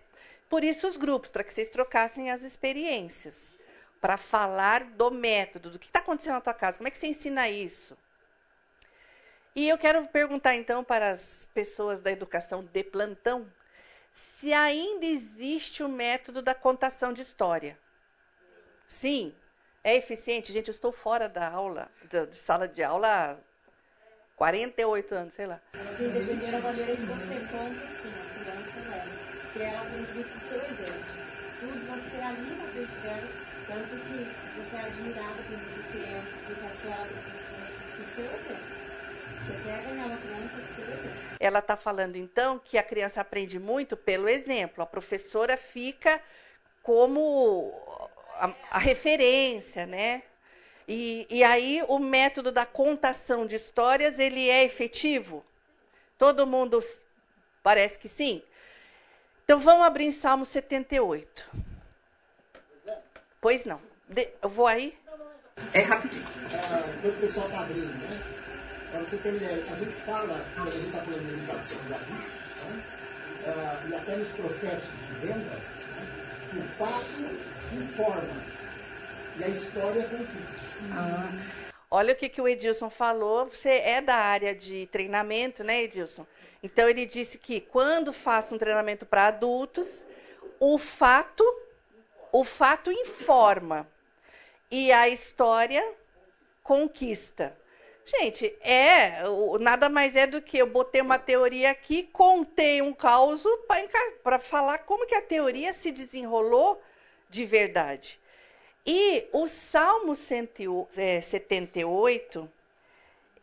Por isso os grupos, para que vocês trocassem as experiências, para falar do método, do que está acontecendo na tua casa, como é que você ensina isso? E eu quero perguntar então para as pessoas da educação de plantão se ainda existe o método da contação de história. Sim, é eficiente. Gente, eu estou fora da aula, de, de sala de aula há 48 anos, sei lá. Sim, dependendo da maneira que você conta, sim, a criança leva. Porque ela aprende muito o seu exemplo. Tudo você ali na frente dela, tanto que você é admirado por muito tempo, porque aquela professora, com o seu exemplo. Você quer ganhar uma criança com o seu exemplo. Ela está falando, então, que a criança aprende muito pelo exemplo. A professora fica como a, a referência, né? E, e aí o método da contação de histórias ele é efetivo? Todo mundo parece que sim. Então vamos abrir em Salmo 78. Pois não. De, eu vou aí? É rapidinho. Ah, o pessoal está abrindo, né? Para você ter ideia, a gente fala, quando a gente está falando de educação da vida, né? ah, e até nos processos de venda, né? o fato informa. E a história conquista. Ah. Olha o que, que o Edilson falou. Você é da área de treinamento, né, Edilson? Então ele disse que quando faça um treinamento para adultos, o fato, o fato informa e a história conquista. Gente, é nada mais é do que eu botei uma teoria aqui, contei um caos para falar como que a teoria se desenrolou de verdade. E o Salmo 78, é,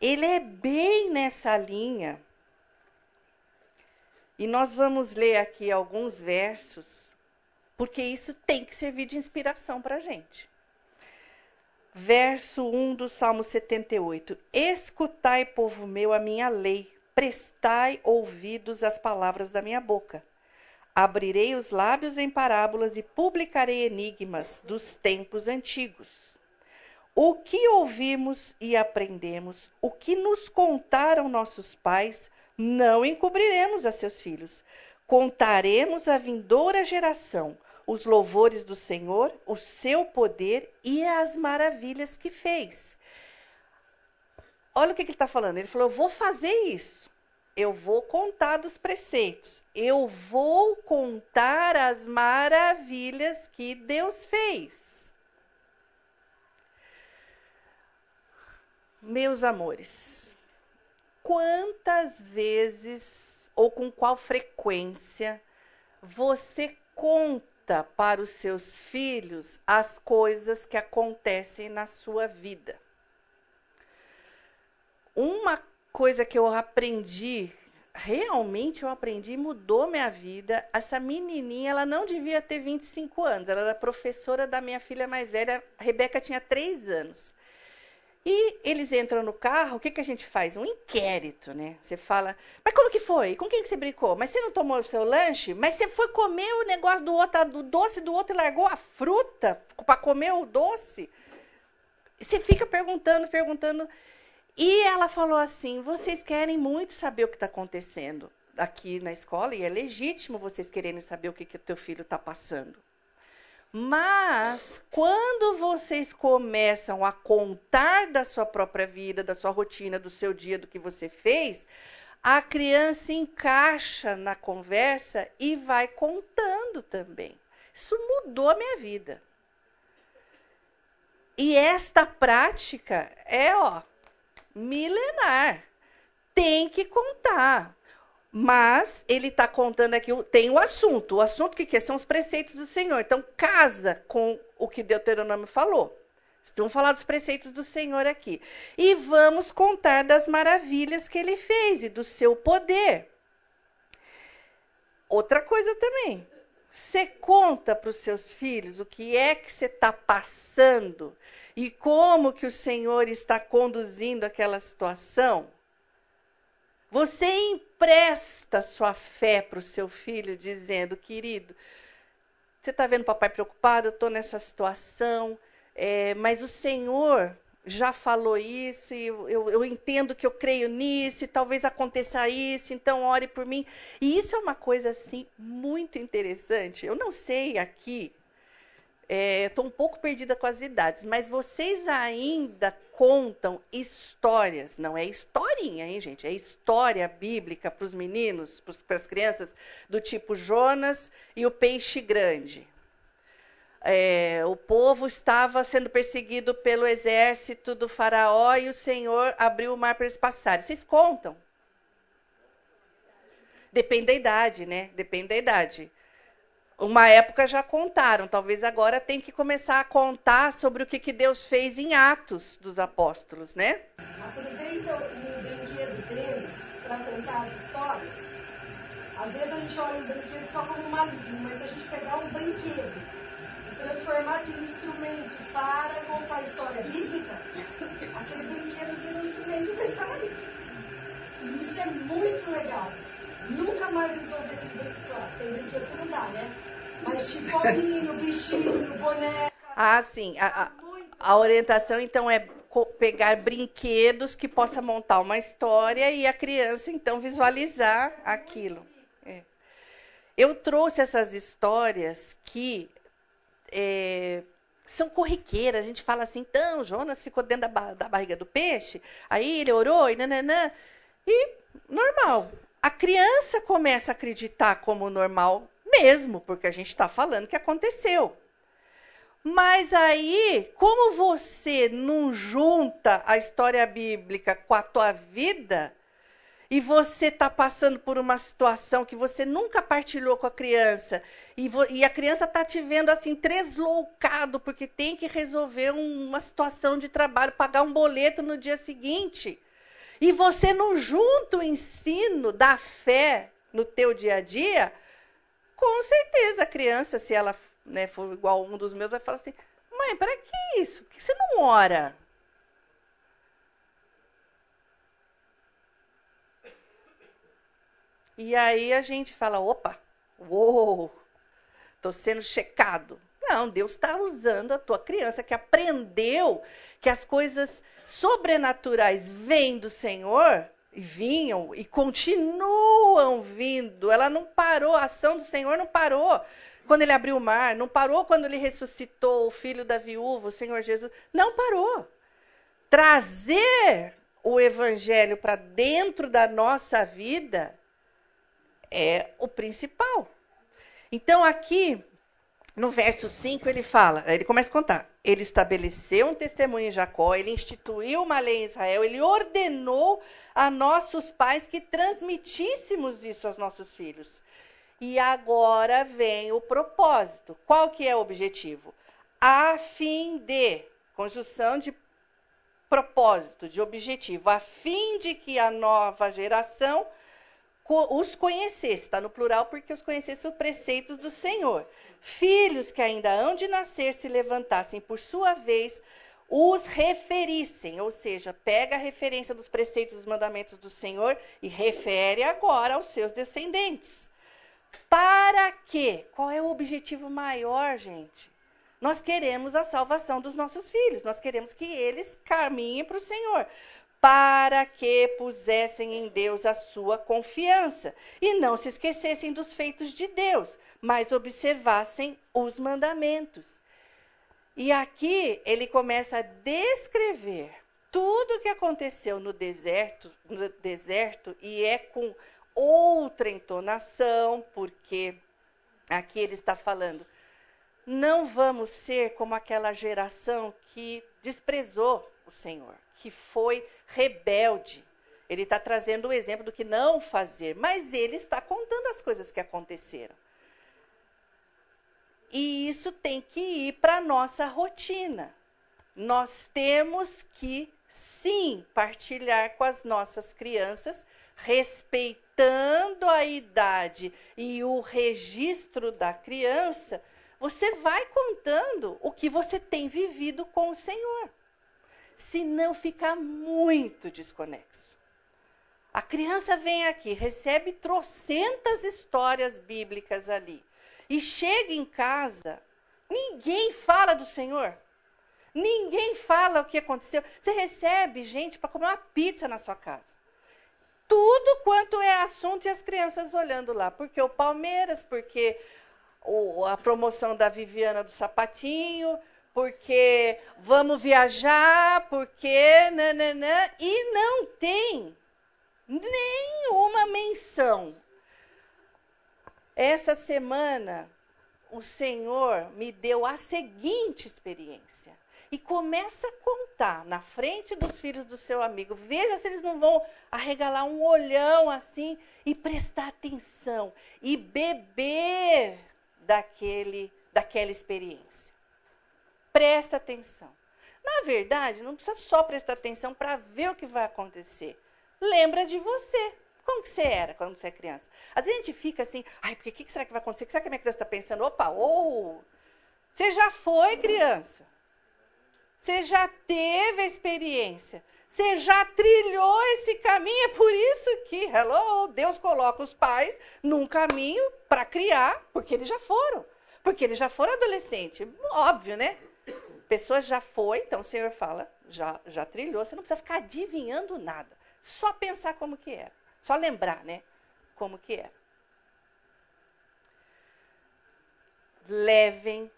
ele é bem nessa linha. E nós vamos ler aqui alguns versos, porque isso tem que servir de inspiração para a gente. Verso 1 do Salmo 78. Escutai, povo meu, a minha lei, prestai ouvidos às palavras da minha boca. Abrirei os lábios em parábolas e publicarei enigmas dos tempos antigos. O que ouvimos e aprendemos, o que nos contaram nossos pais, não encobriremos a seus filhos. Contaremos à vindoura geração os louvores do Senhor, o seu poder e as maravilhas que fez. Olha o que, que ele está falando. Ele falou: Eu vou fazer isso eu vou contar dos preceitos, eu vou contar as maravilhas que Deus fez. Meus amores, quantas vezes ou com qual frequência você conta para os seus filhos as coisas que acontecem na sua vida? Uma coisa que eu aprendi, realmente eu aprendi, mudou minha vida. Essa menininha, ela não devia ter 25 anos, ela era professora da minha filha mais velha, a Rebeca tinha 3 anos. E eles entram no carro, o que, que a gente faz? Um inquérito, né? Você fala, mas como que foi? Com quem que você brincou? Mas você não tomou o seu lanche? Mas você foi comer o negócio do outro, do doce do outro e largou a fruta para comer o doce? Você fica perguntando, perguntando. E ela falou assim: vocês querem muito saber o que está acontecendo aqui na escola, e é legítimo vocês quererem saber o que, o teu filho está passando. Mas quando vocês começam a contar da sua própria vida, da sua rotina, do seu dia, do que você fez, a criança encaixa na conversa e vai contando também. Isso mudou a minha vida. E esta prática é, ó, milenar. Tem que contar. Mas ele está contando aqui, tem o assunto. O assunto que, que é? São os preceitos do Senhor. Então, casa com o que Deuteronômio falou. Vamos falar dos preceitos do Senhor aqui. E vamos contar das maravilhas que ele fez e do seu poder. Outra coisa também. Você conta para os seus filhos o que é que você está passando e como que o Senhor está conduzindo aquela situação. Você empresta sua fé para o seu filho, dizendo: querido, você está vendo papai preocupado? Eu estou nessa situação, é, mas o Senhor já falou isso e eu, eu, eu, entendo que eu creio nisso e talvez aconteça isso, então ore por mim. E isso é uma coisa assim muito interessante. Eu não sei aqui Estou é, um pouco perdida com as idades, mas vocês ainda contam histórias, não é historinha, hein, gente? É história bíblica para os meninos, para as crianças, do tipo Jonas e o peixe grande. É, o povo estava sendo perseguido pelo exército do faraó e o Senhor abriu o mar para eles passarem. Vocês contam? Depende da idade, né? Depende da idade uma época já contaram, talvez agora tem que começar a contar sobre o que, que Deus fez em Atos dos Apóstolos, né? Aproveita o brinquedo deles para contar as histórias. Às vezes a gente olha o brinquedo só como uma mas se a gente pegar um brinquedo e transformar aquele instrumento para contar a história bíblica, aquele brinquedo vira um instrumento da história bíblica. E isso é muito legal. Nunca mais resolver aquele brinquedo. Tem brinquedo que não dá, né? Mas chicolinho, bichinho, boneca. Ah, sim. A, a, a orientação, então, é pegar brinquedos que possa montar uma história e a criança, então, visualizar aquilo. É. Eu trouxe essas histórias que é, são corriqueiras. A gente fala assim, então, Jonas ficou dentro da, da barriga do peixe, aí ele orou e nananã. E normal. A criança começa a acreditar como normal mesmo, porque a gente está falando que aconteceu. Mas aí, como você não junta a história bíblica com a tua vida, e você está passando por uma situação que você nunca partilhou com a criança, e, e a criança está te vendo assim, tresloucado, porque tem que resolver um, uma situação de trabalho, pagar um boleto no dia seguinte, e você não junta o ensino da fé no teu dia a dia, com certeza, a criança, se ela né, for igual um dos meus, vai falar assim: mãe, para que isso? Por que você não ora? E aí a gente fala: opa, uou, estou sendo checado. Não, Deus está usando a tua criança que aprendeu que as coisas sobrenaturais vêm do Senhor e vinham e continuam vindo. Ela não parou, a ação do Senhor não parou quando ele abriu o mar, não parou quando ele ressuscitou o filho da viúva, o Senhor Jesus. Não parou. Trazer o evangelho para dentro da nossa vida é o principal. Então aqui no verso 5 ele fala, ele começa a contar. Ele estabeleceu um testemunho em Jacó, ele instituiu uma lei em Israel, ele ordenou a nossos pais que transmitíssemos isso aos nossos filhos. E agora vem o propósito. Qual que é o objetivo? A fim de, conjunção de propósito, de objetivo, a fim de que a nova geração os conhecesse, está no plural porque os conhecesse os preceitos do Senhor. Filhos que ainda hão de nascer se levantassem por sua vez os referissem, ou seja, pega a referência dos preceitos dos mandamentos do Senhor e refere agora aos seus descendentes. Para quê? Qual é o objetivo maior, gente? Nós queremos a salvação dos nossos filhos, nós queremos que eles caminhem para o Senhor, para que pusessem em Deus a sua confiança e não se esquecessem dos feitos de Deus, mas observassem os mandamentos. E aqui ele começa a descrever tudo o que aconteceu no deserto, no deserto e é com outra entonação, porque aqui ele está falando não vamos ser como aquela geração que desprezou o Senhor, que foi rebelde. Ele está trazendo o exemplo do que não fazer, mas ele está contando as coisas que aconteceram. E isso tem que ir para a nossa rotina. Nós temos que, sim, partilhar com as nossas crianças, respeitando a idade e o registro da criança, você vai contando o que você tem vivido com o Senhor. Senão fica muito desconexo. A criança vem aqui, recebe trocentas histórias bíblicas ali. E chega em casa, ninguém fala do Senhor. Ninguém fala o que aconteceu. Você recebe gente para comer uma pizza na sua casa. Tudo quanto é assunto e as crianças olhando lá. Porque o Palmeiras, porque o, a promoção da Viviana do Sapatinho, porque vamos viajar, porque nananã, e não tem nenhuma menção. Essa semana, o Senhor me deu a seguinte experiência. E começa a contar na frente dos filhos do seu amigo. Veja se eles não vão arregalar um olhão assim e prestar atenção e beber daquele, daquela experiência. Presta atenção. Na verdade, não precisa só prestar atenção para ver o que vai acontecer. Lembra de você. Como que você era quando você é criança? Às vezes a gente fica assim, ai, porque o que será que vai acontecer? O que será que a minha criança está pensando? Opa, ou... Oh, você já foi criança. Você já teve a experiência. Você já trilhou esse caminho. É por isso que, hello, Deus coloca os pais num caminho para criar, porque eles já foram. Porque eles já foram adolescentes. Óbvio, né? Pessoa já foi, então o Senhor fala, já, já trilhou. Você não precisa ficar adivinhando nada. Só pensar como que era. Só lembrar, né? Como que era. Levem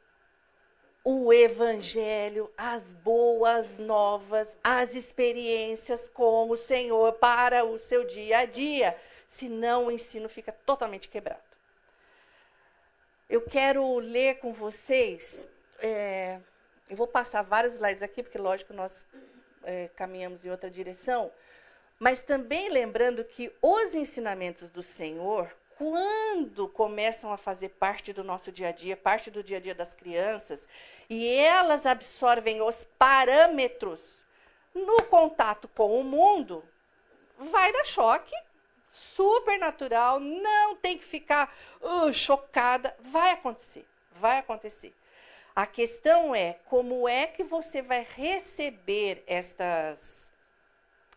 o evangelho, as boas novas, as experiências com o Senhor para o seu dia a dia. Senão o ensino fica totalmente quebrado. Eu quero ler com vocês. É, eu vou passar vários slides aqui, porque, lógico, nós é, caminhamos em outra direção. Mas também lembrando que os ensinamentos do Senhor, quando começam a fazer parte do nosso dia a dia, parte do dia a dia das crianças, e elas absorvem os parâmetros no contato com o mundo, vai dar choque, super natural, não tem que ficar uh, chocada, vai acontecer, vai acontecer. A questão é como é que você vai receber estas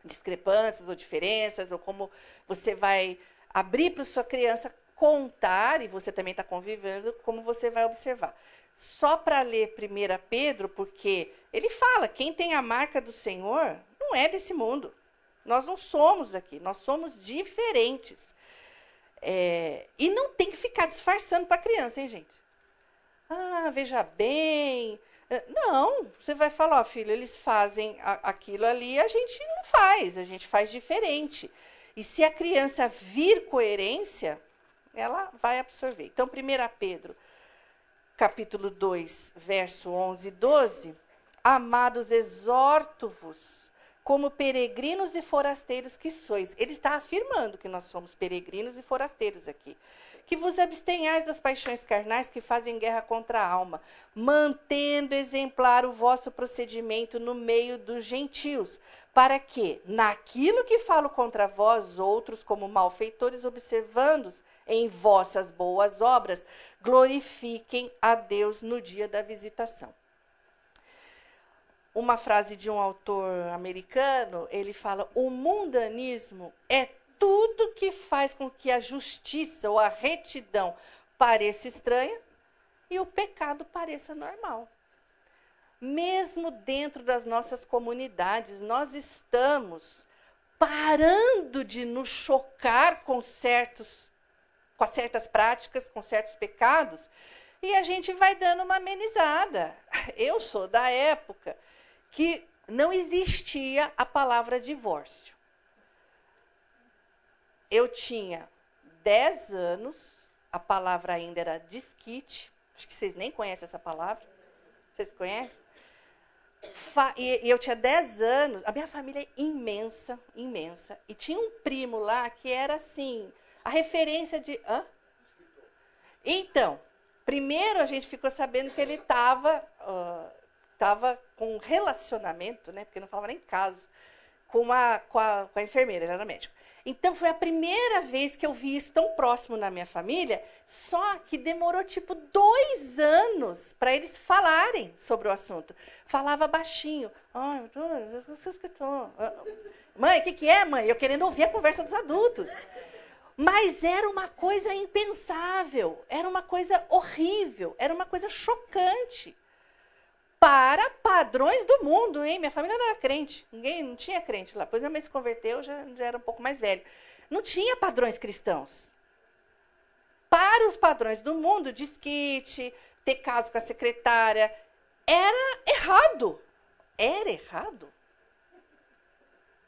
discrepâncias ou diferenças, ou como você vai abrir para sua criança contar, e você também está convivendo, como você vai observar. Só para ler 1 Pedro, porque ele fala: quem tem a marca do Senhor não é desse mundo. Nós não somos aqui, nós somos diferentes. É, e não tem que ficar disfarçando para a criança, hein, gente? Ah, veja bem. É, não, você vai falar, ó, filho, eles fazem aquilo ali, a gente não faz, a gente faz diferente. E se a criança vir coerência, ela vai absorver. Então, 1 Pedro, capítulo 2, verso 11 e 12. Amados, exorto-vos como peregrinos e forasteiros que sois. Ele está afirmando que nós somos peregrinos e forasteiros aqui. Que vos abstenhais das paixões carnais que fazem guerra contra a alma, mantendo exemplar o vosso procedimento no meio dos gentios, para que, naquilo que falo contra vós outros como malfeitores, observando em vossas boas obras, glorifiquem a Deus no dia da visitação. Uma frase de um autor americano, ele fala: "O mundanismo é tudo que faz com que a justiça ou a retidão pareça estranha e o pecado pareça normal." mesmo dentro das nossas comunidades, nós estamos parando de nos chocar com certos com certas práticas, com certos pecados, e a gente vai dando uma amenizada. Eu sou da época que não existia a palavra divórcio. Eu tinha 10 anos, a palavra ainda era disquite, acho que vocês nem conhecem essa palavra. Vocês conhecem? E, e eu tinha 10 anos, a minha família é imensa, imensa. E tinha um primo lá que era assim, a referência de. Hã? Então, primeiro a gente ficou sabendo que ele estava tava com um relacionamento, né? Porque não falava nem caso, com a, com, a, com a enfermeira, ele era médico. Então foi a primeira vez que eu vi isso tão próximo na minha família, só que demorou tipo dois anos para eles falarem sobre o assunto. Falava baixinho. Ai, eu tô- eu sou escritor. Mãe, o que, que é, mãe? Eu querendo ouvir a conversa dos adultos. Mas era uma coisa impensável, era uma coisa horrível, era uma coisa chocante. Para padrões do mundo, hein? Minha família não era crente, ninguém não tinha crente lá. Depois minha mãe se converteu, já, já era um pouco mais velho. Não tinha padrões cristãos. Para os padrões do mundo, desquite, ter caso com a secretária, era errado. Era errado.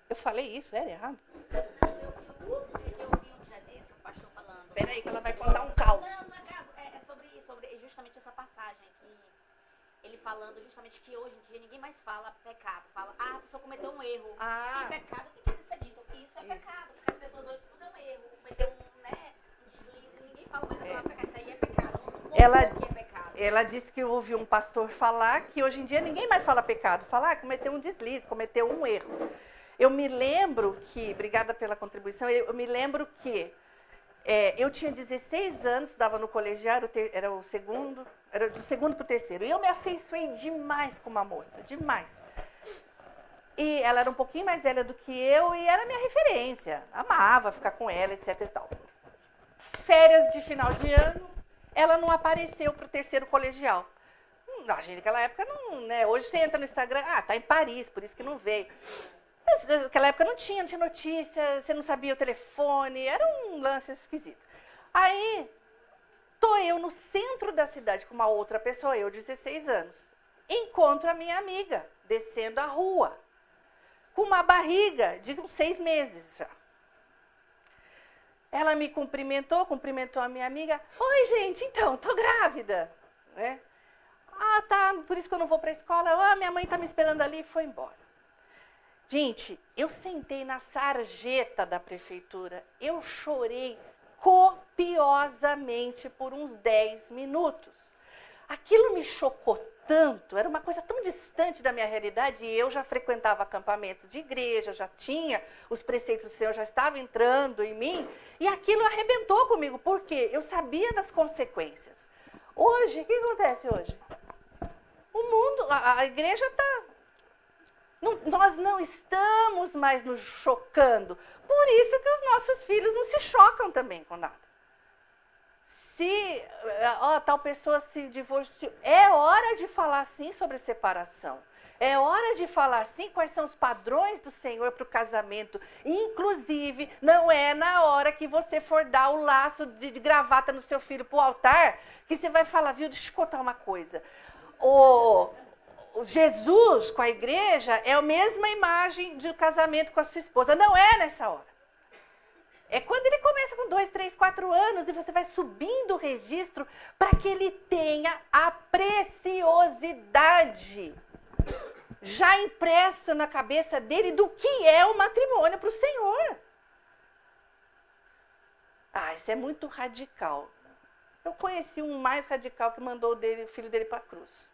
Eu falei isso, era errado. Eu ouvi um dia desse, o pastor falando. Espera aí que ela vai contar um caos. Não, não é caso. É, é sobre, sobre justamente essa passagem que ele falando justamente que hoje em dia ninguém mais fala pecado. Fala, ah, a pessoa cometeu um erro. Ah. E pecado tem que ser dito que isso é Isso. pecado. Porque as pessoas hoje tudo é um erro. Cometeu um, né, um deslize, ninguém fala mais a palavra pecado. Isso aí é pecado. Ela- é pecado. Ela disse que ouviu um pastor falar que hoje em dia ninguém mais fala pecado. Falar, ah, cometeu um deslize, cometeu um erro. Eu me lembro que, obrigada pela contribuição, eu me lembro que é, eu tinha 16 anos, estudava no colegial, era o segundo, era do segundo para o terceiro. E eu me afeiçoei demais com uma moça, demais. E ela era um pouquinho mais velha do que eu e era minha referência. Amava ficar com ela, etc e tal. Férias de final de ano, ela não apareceu para o terceiro colegial. Hum, A gente naquela época não, né? Hoje você entra no Instagram, ah, tá em Paris, por isso que não veio. Mas naquela época não tinha, não tinha notícia, você não sabia o telefone, era um lance esquisito. Aí, tô eu no centro da cidade com uma outra pessoa, eu 16 anos. Encontro a minha amiga descendo a rua, com uma barriga de uns seis meses já. Ela me cumprimentou, cumprimentou a minha amiga. Oi, gente, então, tô grávida. Né? Ah, tá, por isso que eu não vou para a escola. Ah, minha mãe tá me esperando ali e foi embora. Gente, eu sentei na sarjeta da prefeitura, eu chorei copiosamente por uns 10 minutos. Aquilo me chocou tanto, era uma coisa tão distante da minha realidade, e eu já frequentava acampamentos de igreja, já tinha os preceitos do Senhor, já estava entrando em mim, e aquilo arrebentou comigo, porque eu sabia das consequências. Hoje, o que acontece hoje? O mundo, a, a igreja está não- nós não estamos mais nos chocando. Por isso que os nossos filhos não se chocam também com nada. Se eh, ó, tal pessoa se divorciou, é hora de falar sim sobre separação. É hora de falar sim quais são os padrões do Senhor para o casamento. Inclusive, não é na hora que você for dar o laço de, de gravata no seu filho para o altar que você vai falar, viu? Deixa eu contar uma coisa. O Jesus com a igreja é a mesma imagem de casamento com a sua esposa. Não é nessa hora. É quando ele começa com dois, três, quatro anos e você vai subindo o registro para que ele tenha a preciosidade já impressa na cabeça dele do que é o matrimônio para o Senhor. Ah, isso é muito radical. Eu conheci um mais radical que mandou dele, o filho dele para a cruz.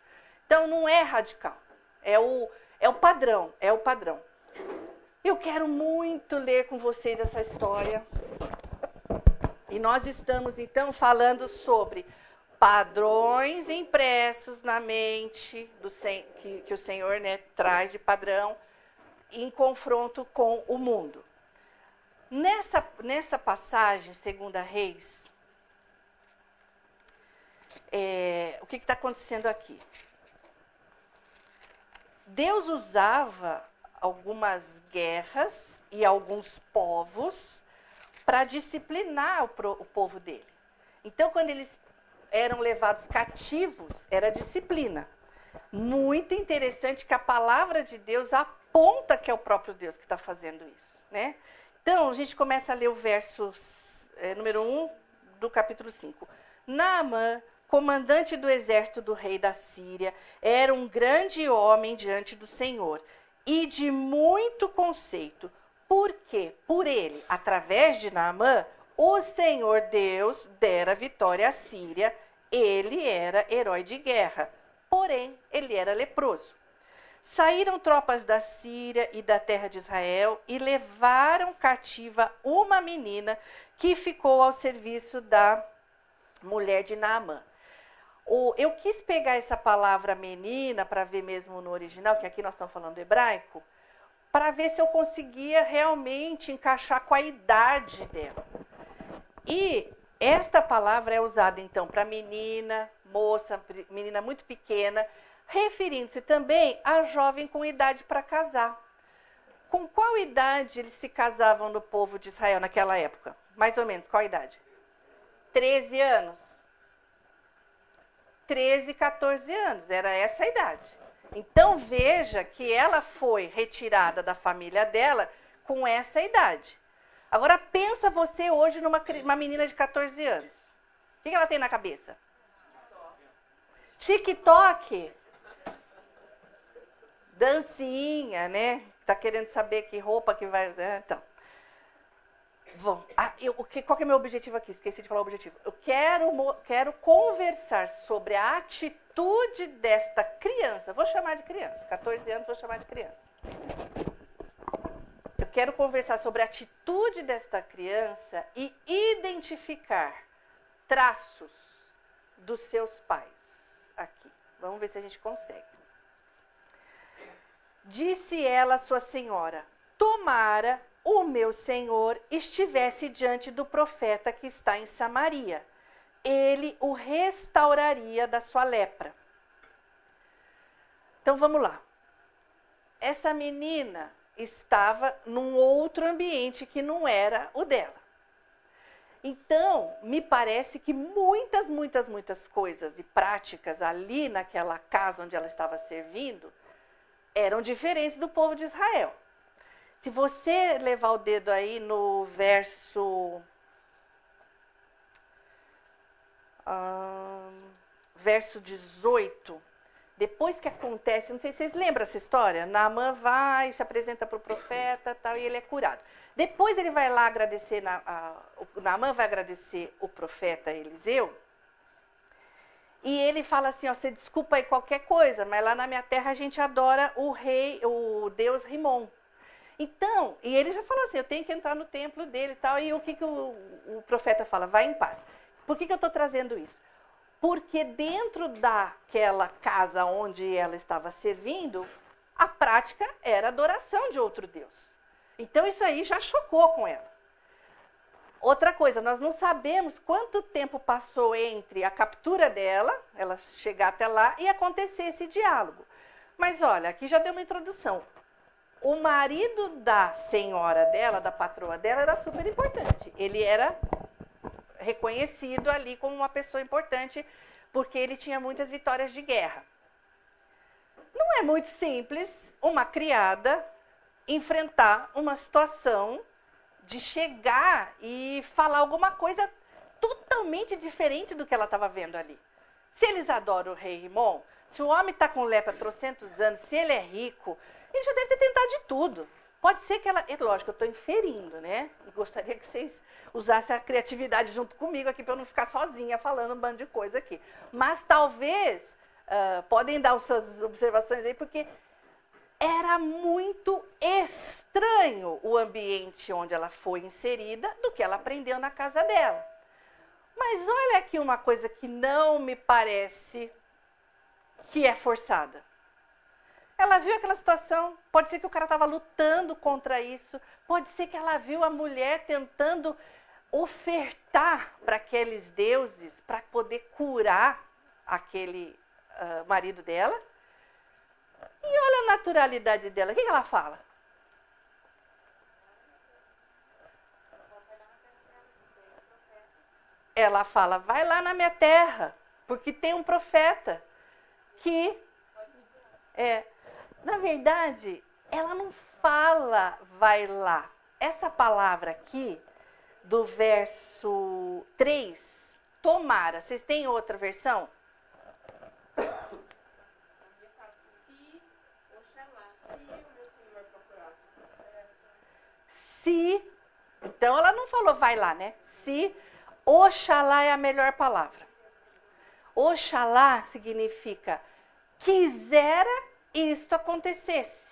Então não é radical. É o, é o padrão. É o padrão. Eu quero muito ler com vocês essa história. E nós estamos então falando sobre padrões impressos na mente do, que, que o Senhor né, traz de padrão em confronto com o mundo. Nessa, nessa passagem, segunda Reis, é, o que está acontecendo aqui? Deus usava algumas guerras e alguns povos para disciplinar o, pro- o povo dele. Então, quando eles eram levados cativos, era disciplina. Muito interessante que a palavra de Deus aponta que é o próprio Deus que está fazendo isso. Né? Então, a gente começa a ler o verso eh, número 1 do capítulo 5. Naamã, comandante do exército do rei da Síria, era um grande homem diante do Senhor e de muito conceito, porque por ele, através de Naamã, o Senhor Deus dera vitória à Síria. Ele era herói de guerra, porém ele era leproso. Saíram tropas da Síria e da terra de Israel e levaram cativa uma menina que ficou ao serviço da mulher de Naamã. O, eu quis pegar essa palavra menina para ver mesmo no original, que aqui nós estamos falando hebraico, para ver se eu conseguia realmente encaixar com a idade dela. E esta palavra é usada então para menina, moça, menina muito pequena, referindo-se também a jovem com idade para casar. Com qual idade eles se casavam no povo de Israel naquela época? Mais ou menos, qual idade? 13 anos. 13, 14 anos, era essa a idade. Então veja que ela foi retirada da família dela com essa idade. Agora pensa você hoje numa uma menina de 14 anos. O que ela tem na cabeça? TikTok. Dancinha, né? Tá querendo saber que roupa que vai. Né? Então. Bom, ah, eu, qual que é meu objetivo aqui? Esqueci de falar o objetivo. Eu quero, quero conversar sobre a atitude desta criança. Vou chamar de criança. 14 anos, vou chamar de criança. Eu quero conversar sobre a atitude desta criança e identificar traços dos seus pais aqui. Vamos ver se a gente consegue. Disse ela à sua senhora: Tomara o meu senhor estivesse diante do profeta que está em Samaria. Ele o restauraria da sua lepra. Então vamos lá. Essa menina estava num outro ambiente que não era o dela. Então, me parece que muitas, muitas, muitas coisas e práticas ali naquela casa onde ela estava servindo eram diferentes do povo de Israel. Se você levar o dedo aí no verso. verso 18. Depois que acontece, não sei se vocês lembram essa história. Naamã vai, se apresenta para o profeta tal, e ele é curado. Depois ele vai lá agradecer, na, a, o Naamã vai agradecer o profeta Eliseu. E ele fala assim: ó, você desculpa aí qualquer coisa, mas lá na minha terra a gente adora o rei, o deus Rimon. Então, e ele já falou assim: eu tenho que entrar no templo dele e tal. E o que, que o, o profeta fala? Vai em paz. Por que, que eu estou trazendo isso? Porque dentro daquela casa onde ela estava servindo, a prática era adoração de outro Deus. Então isso aí já chocou com ela. Outra coisa, nós não sabemos quanto tempo passou entre a captura dela, ela chegar até lá, e acontecer esse diálogo. Mas olha, aqui já deu uma introdução o marido da senhora dela, da patroa dela, era super importante. Ele era reconhecido ali como uma pessoa importante porque ele tinha muitas vitórias de guerra. Não é muito simples uma criada enfrentar uma situação de chegar e falar alguma coisa totalmente diferente do que ela estava vendo ali. Se eles adoram o rei Rimon, se o homem está com lepra há trocentos anos, se ele é rico, ele já deve ter tentado de tudo. Pode ser que ela. É lógico, eu estou inferindo, né? E gostaria que vocês usassem a criatividade junto comigo aqui para eu não ficar sozinha falando um bando de coisa aqui. Mas talvez uh, podem dar as suas observações aí, porque era muito estranho o ambiente onde ela foi inserida do que ela aprendeu na casa dela. Mas olha aqui uma coisa que não me parece que é forçada. Ela viu aquela situação, pode ser que o cara estava lutando contra isso, pode ser que ela viu a mulher tentando ofertar para aqueles deuses para poder curar aquele uh, marido dela. E olha a naturalidade dela, o que, que ela fala? Ela fala: vai lá na minha terra, porque tem um profeta que é, na verdade, ela não fala vai lá. Essa palavra aqui, do verso 3, tomara. Vocês têm outra versão? Se, então ela não falou vai lá, né? Se, Oxalá é a melhor palavra. Oxalá significa quisera isto acontecesse.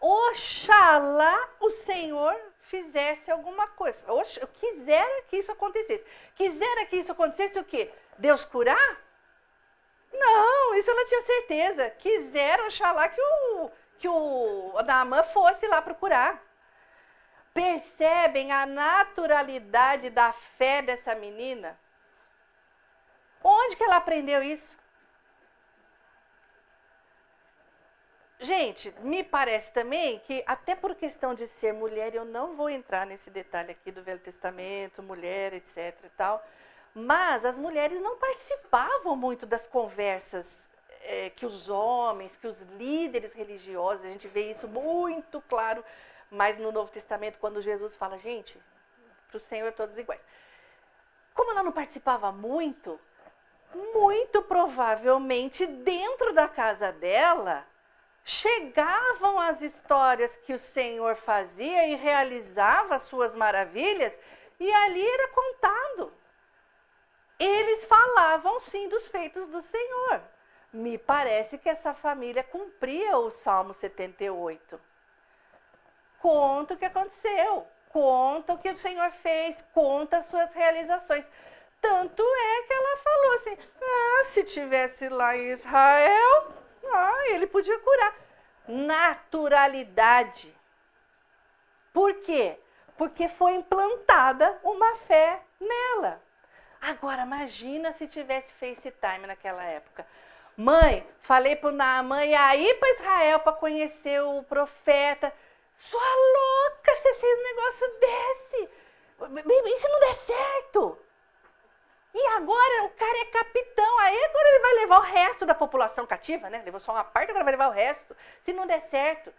Oxalá o Senhor fizesse alguma coisa. Oxa, eu quisera que isso acontecesse. Quisera que isso acontecesse o quê? Deus curar? Não, isso ela tinha certeza. Quisera, oxalá, que o, que o Naamã fosse lá procurar. Percebem a naturalidade da fé dessa menina? Onde que ela aprendeu isso? Gente, me parece também que, até por questão de ser mulher, eu não vou entrar nesse detalhe aqui do Velho Testamento, mulher, etc e tal, mas as mulheres não participavam muito das conversas é, que os homens, que os líderes religiosos, a gente vê isso muito claro, mas no Novo Testamento, quando Jesus fala, gente, para o Senhor todos iguais. Como ela não participava muito, muito provavelmente dentro da casa dela, chegavam as histórias que o Senhor fazia e realizava as suas maravilhas, e ali era contado. Eles falavam sim dos feitos do Senhor. Me parece que essa família cumpria o Salmo 78. Conta o que aconteceu, conta o que o Senhor fez, conta as suas realizações. Tanto é que ela falou assim: ah, se tivesse lá em Israel, ah, ele podia curar. Naturalidade. Por quê? Porque foi implantada uma fé nela. Agora, imagina se tivesse FaceTime naquela época. Mãe, falei para Naaman e aí para Israel para conhecer o profeta. Sua louca, você fez um negócio desse. Se não der certo? E agora o cara é capitão, aí agora ele vai levar o resto da população cativa, né? Levou só uma parte, agora vai levar o resto. Se não der certo.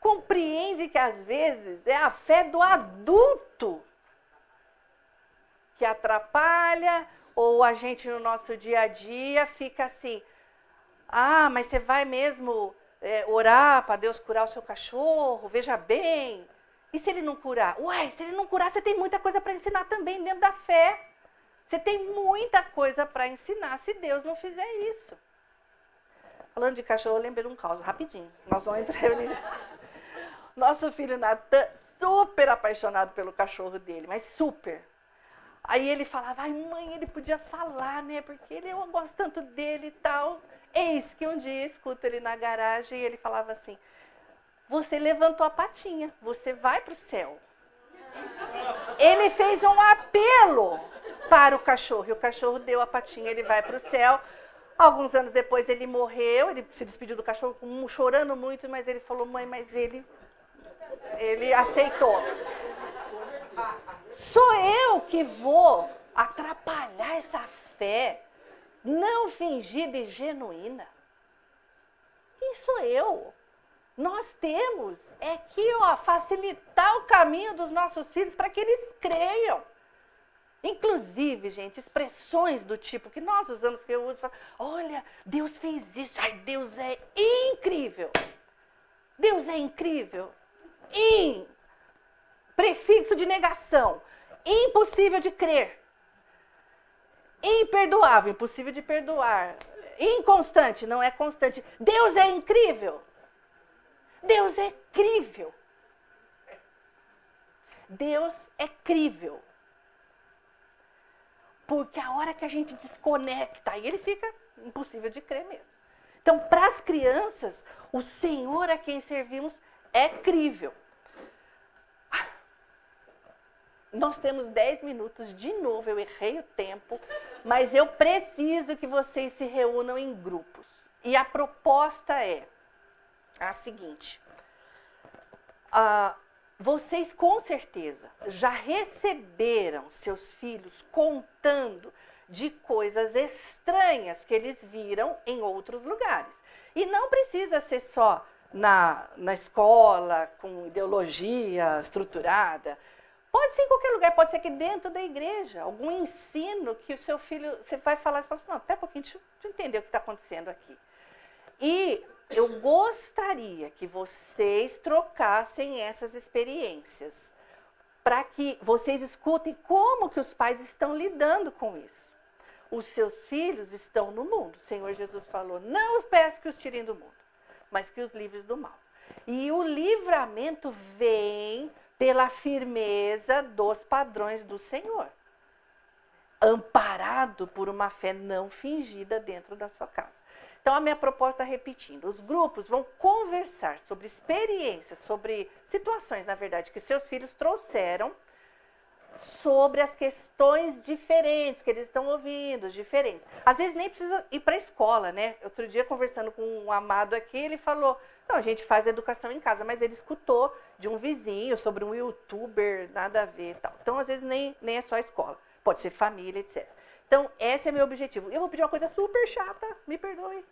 Compreende que às vezes é a fé do adulto que atrapalha, ou a gente no nosso dia a dia fica assim: ah, mas você vai mesmo é, orar para Deus curar o seu cachorro? Veja bem. E se ele não curar? Uai, se ele não curar, você tem muita coisa para ensinar também dentro da fé. Você tem muita coisa para ensinar se Deus não fizer isso. Falando de cachorro, eu lembrei de um caos, rapidinho. Nós vamos entrar ali. Nosso filho Natan, super apaixonado pelo cachorro dele, mas super. Aí ele falava, ai mãe, ele podia falar, né? Porque ele, eu gosto tanto dele e tal. Eis que um dia escuto ele na garagem e ele falava assim: Você levantou a patinha, você vai para o céu. Ele fez um apelo para o cachorro. E o cachorro deu a patinha, ele vai para o céu. Alguns anos depois ele morreu, ele se despediu do cachorro chorando muito, mas ele falou, mãe, mas ele, ele aceitou. Sou eu que vou atrapalhar essa fé não fingida e genuína. Quem sou eu? Nós temos é que ó, facilitar o caminho dos nossos filhos para que eles creiam. Inclusive, gente, expressões do tipo que nós usamos, que eu uso, olha, Deus fez isso, ai, Deus é incrível. Deus é incrível. In, prefixo de negação, impossível de crer. Imperdoável, impossível de perdoar. Inconstante, não é constante. Deus é incrível. Deus é crível. Deus é crível. Porque a hora que a gente desconecta, aí ele fica impossível de crer mesmo. Então, para as crianças, o Senhor a quem servimos é crível. Nós temos 10 minutos, de novo, eu errei o tempo, mas eu preciso que vocês se reúnam em grupos. E a proposta é a seguinte: uh, vocês com certeza já receberam seus filhos contando de coisas estranhas que eles viram em outros lugares. E não precisa ser só na, na escola, com ideologia estruturada. Pode ser em qualquer lugar, pode ser aqui dentro da igreja. Algum ensino que o seu filho, você vai falar e fala assim, não, pera um pouquinho, deixa eu entender o que está acontecendo aqui. E eu gostaria que vocês trocassem essas experiências para que vocês escutem como que os pais estão lidando com isso. Os seus filhos estão no mundo. O Senhor Jesus falou: não peço que os tirem do mundo, mas que os livres do mal. E o livramento vem pela firmeza dos padrões do Senhor, amparado por uma fé não fingida dentro da sua casa. Então, a minha proposta, repetindo, os grupos vão conversar sobre experiências, sobre situações, na verdade, que seus filhos trouxeram sobre as questões diferentes que eles estão ouvindo, diferentes. Às vezes nem precisa ir para a escola, né? Outro dia, conversando com um amado aqui, ele falou: não, a gente faz educação em casa, mas ele escutou de um vizinho sobre um youtuber, nada a ver tal. Então, às vezes, nem, nem é só a escola, pode ser família, etc. Então, esse é meu objetivo. Eu vou pedir uma coisa super chata, me perdoe.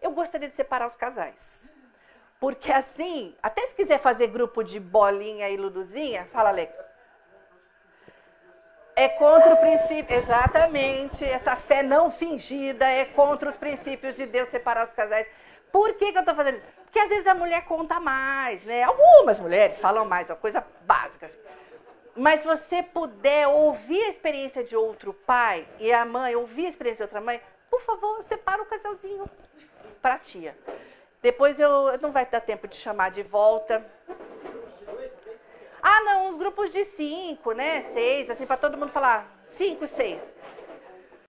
Eu gostaria de separar os casais. Porque assim, até se quiser fazer grupo de bolinha e luduzinha, fala, Alex. É contra o princípio, exatamente, essa fé não fingida é contra os princípios de Deus separar os casais. Por que, que eu estou fazendo isso? Porque às vezes a mulher conta mais, né? Algumas mulheres falam mais, é uma coisa básica. Assim. Mas se você puder ouvir a experiência de outro pai e a mãe ouvir a experiência de outra mãe, por favor, separa o casalzinho para a tia. Depois eu não vai dar tempo de chamar de volta. Ah, não, uns grupos de cinco, né? Seis, assim, para todo mundo falar cinco, seis.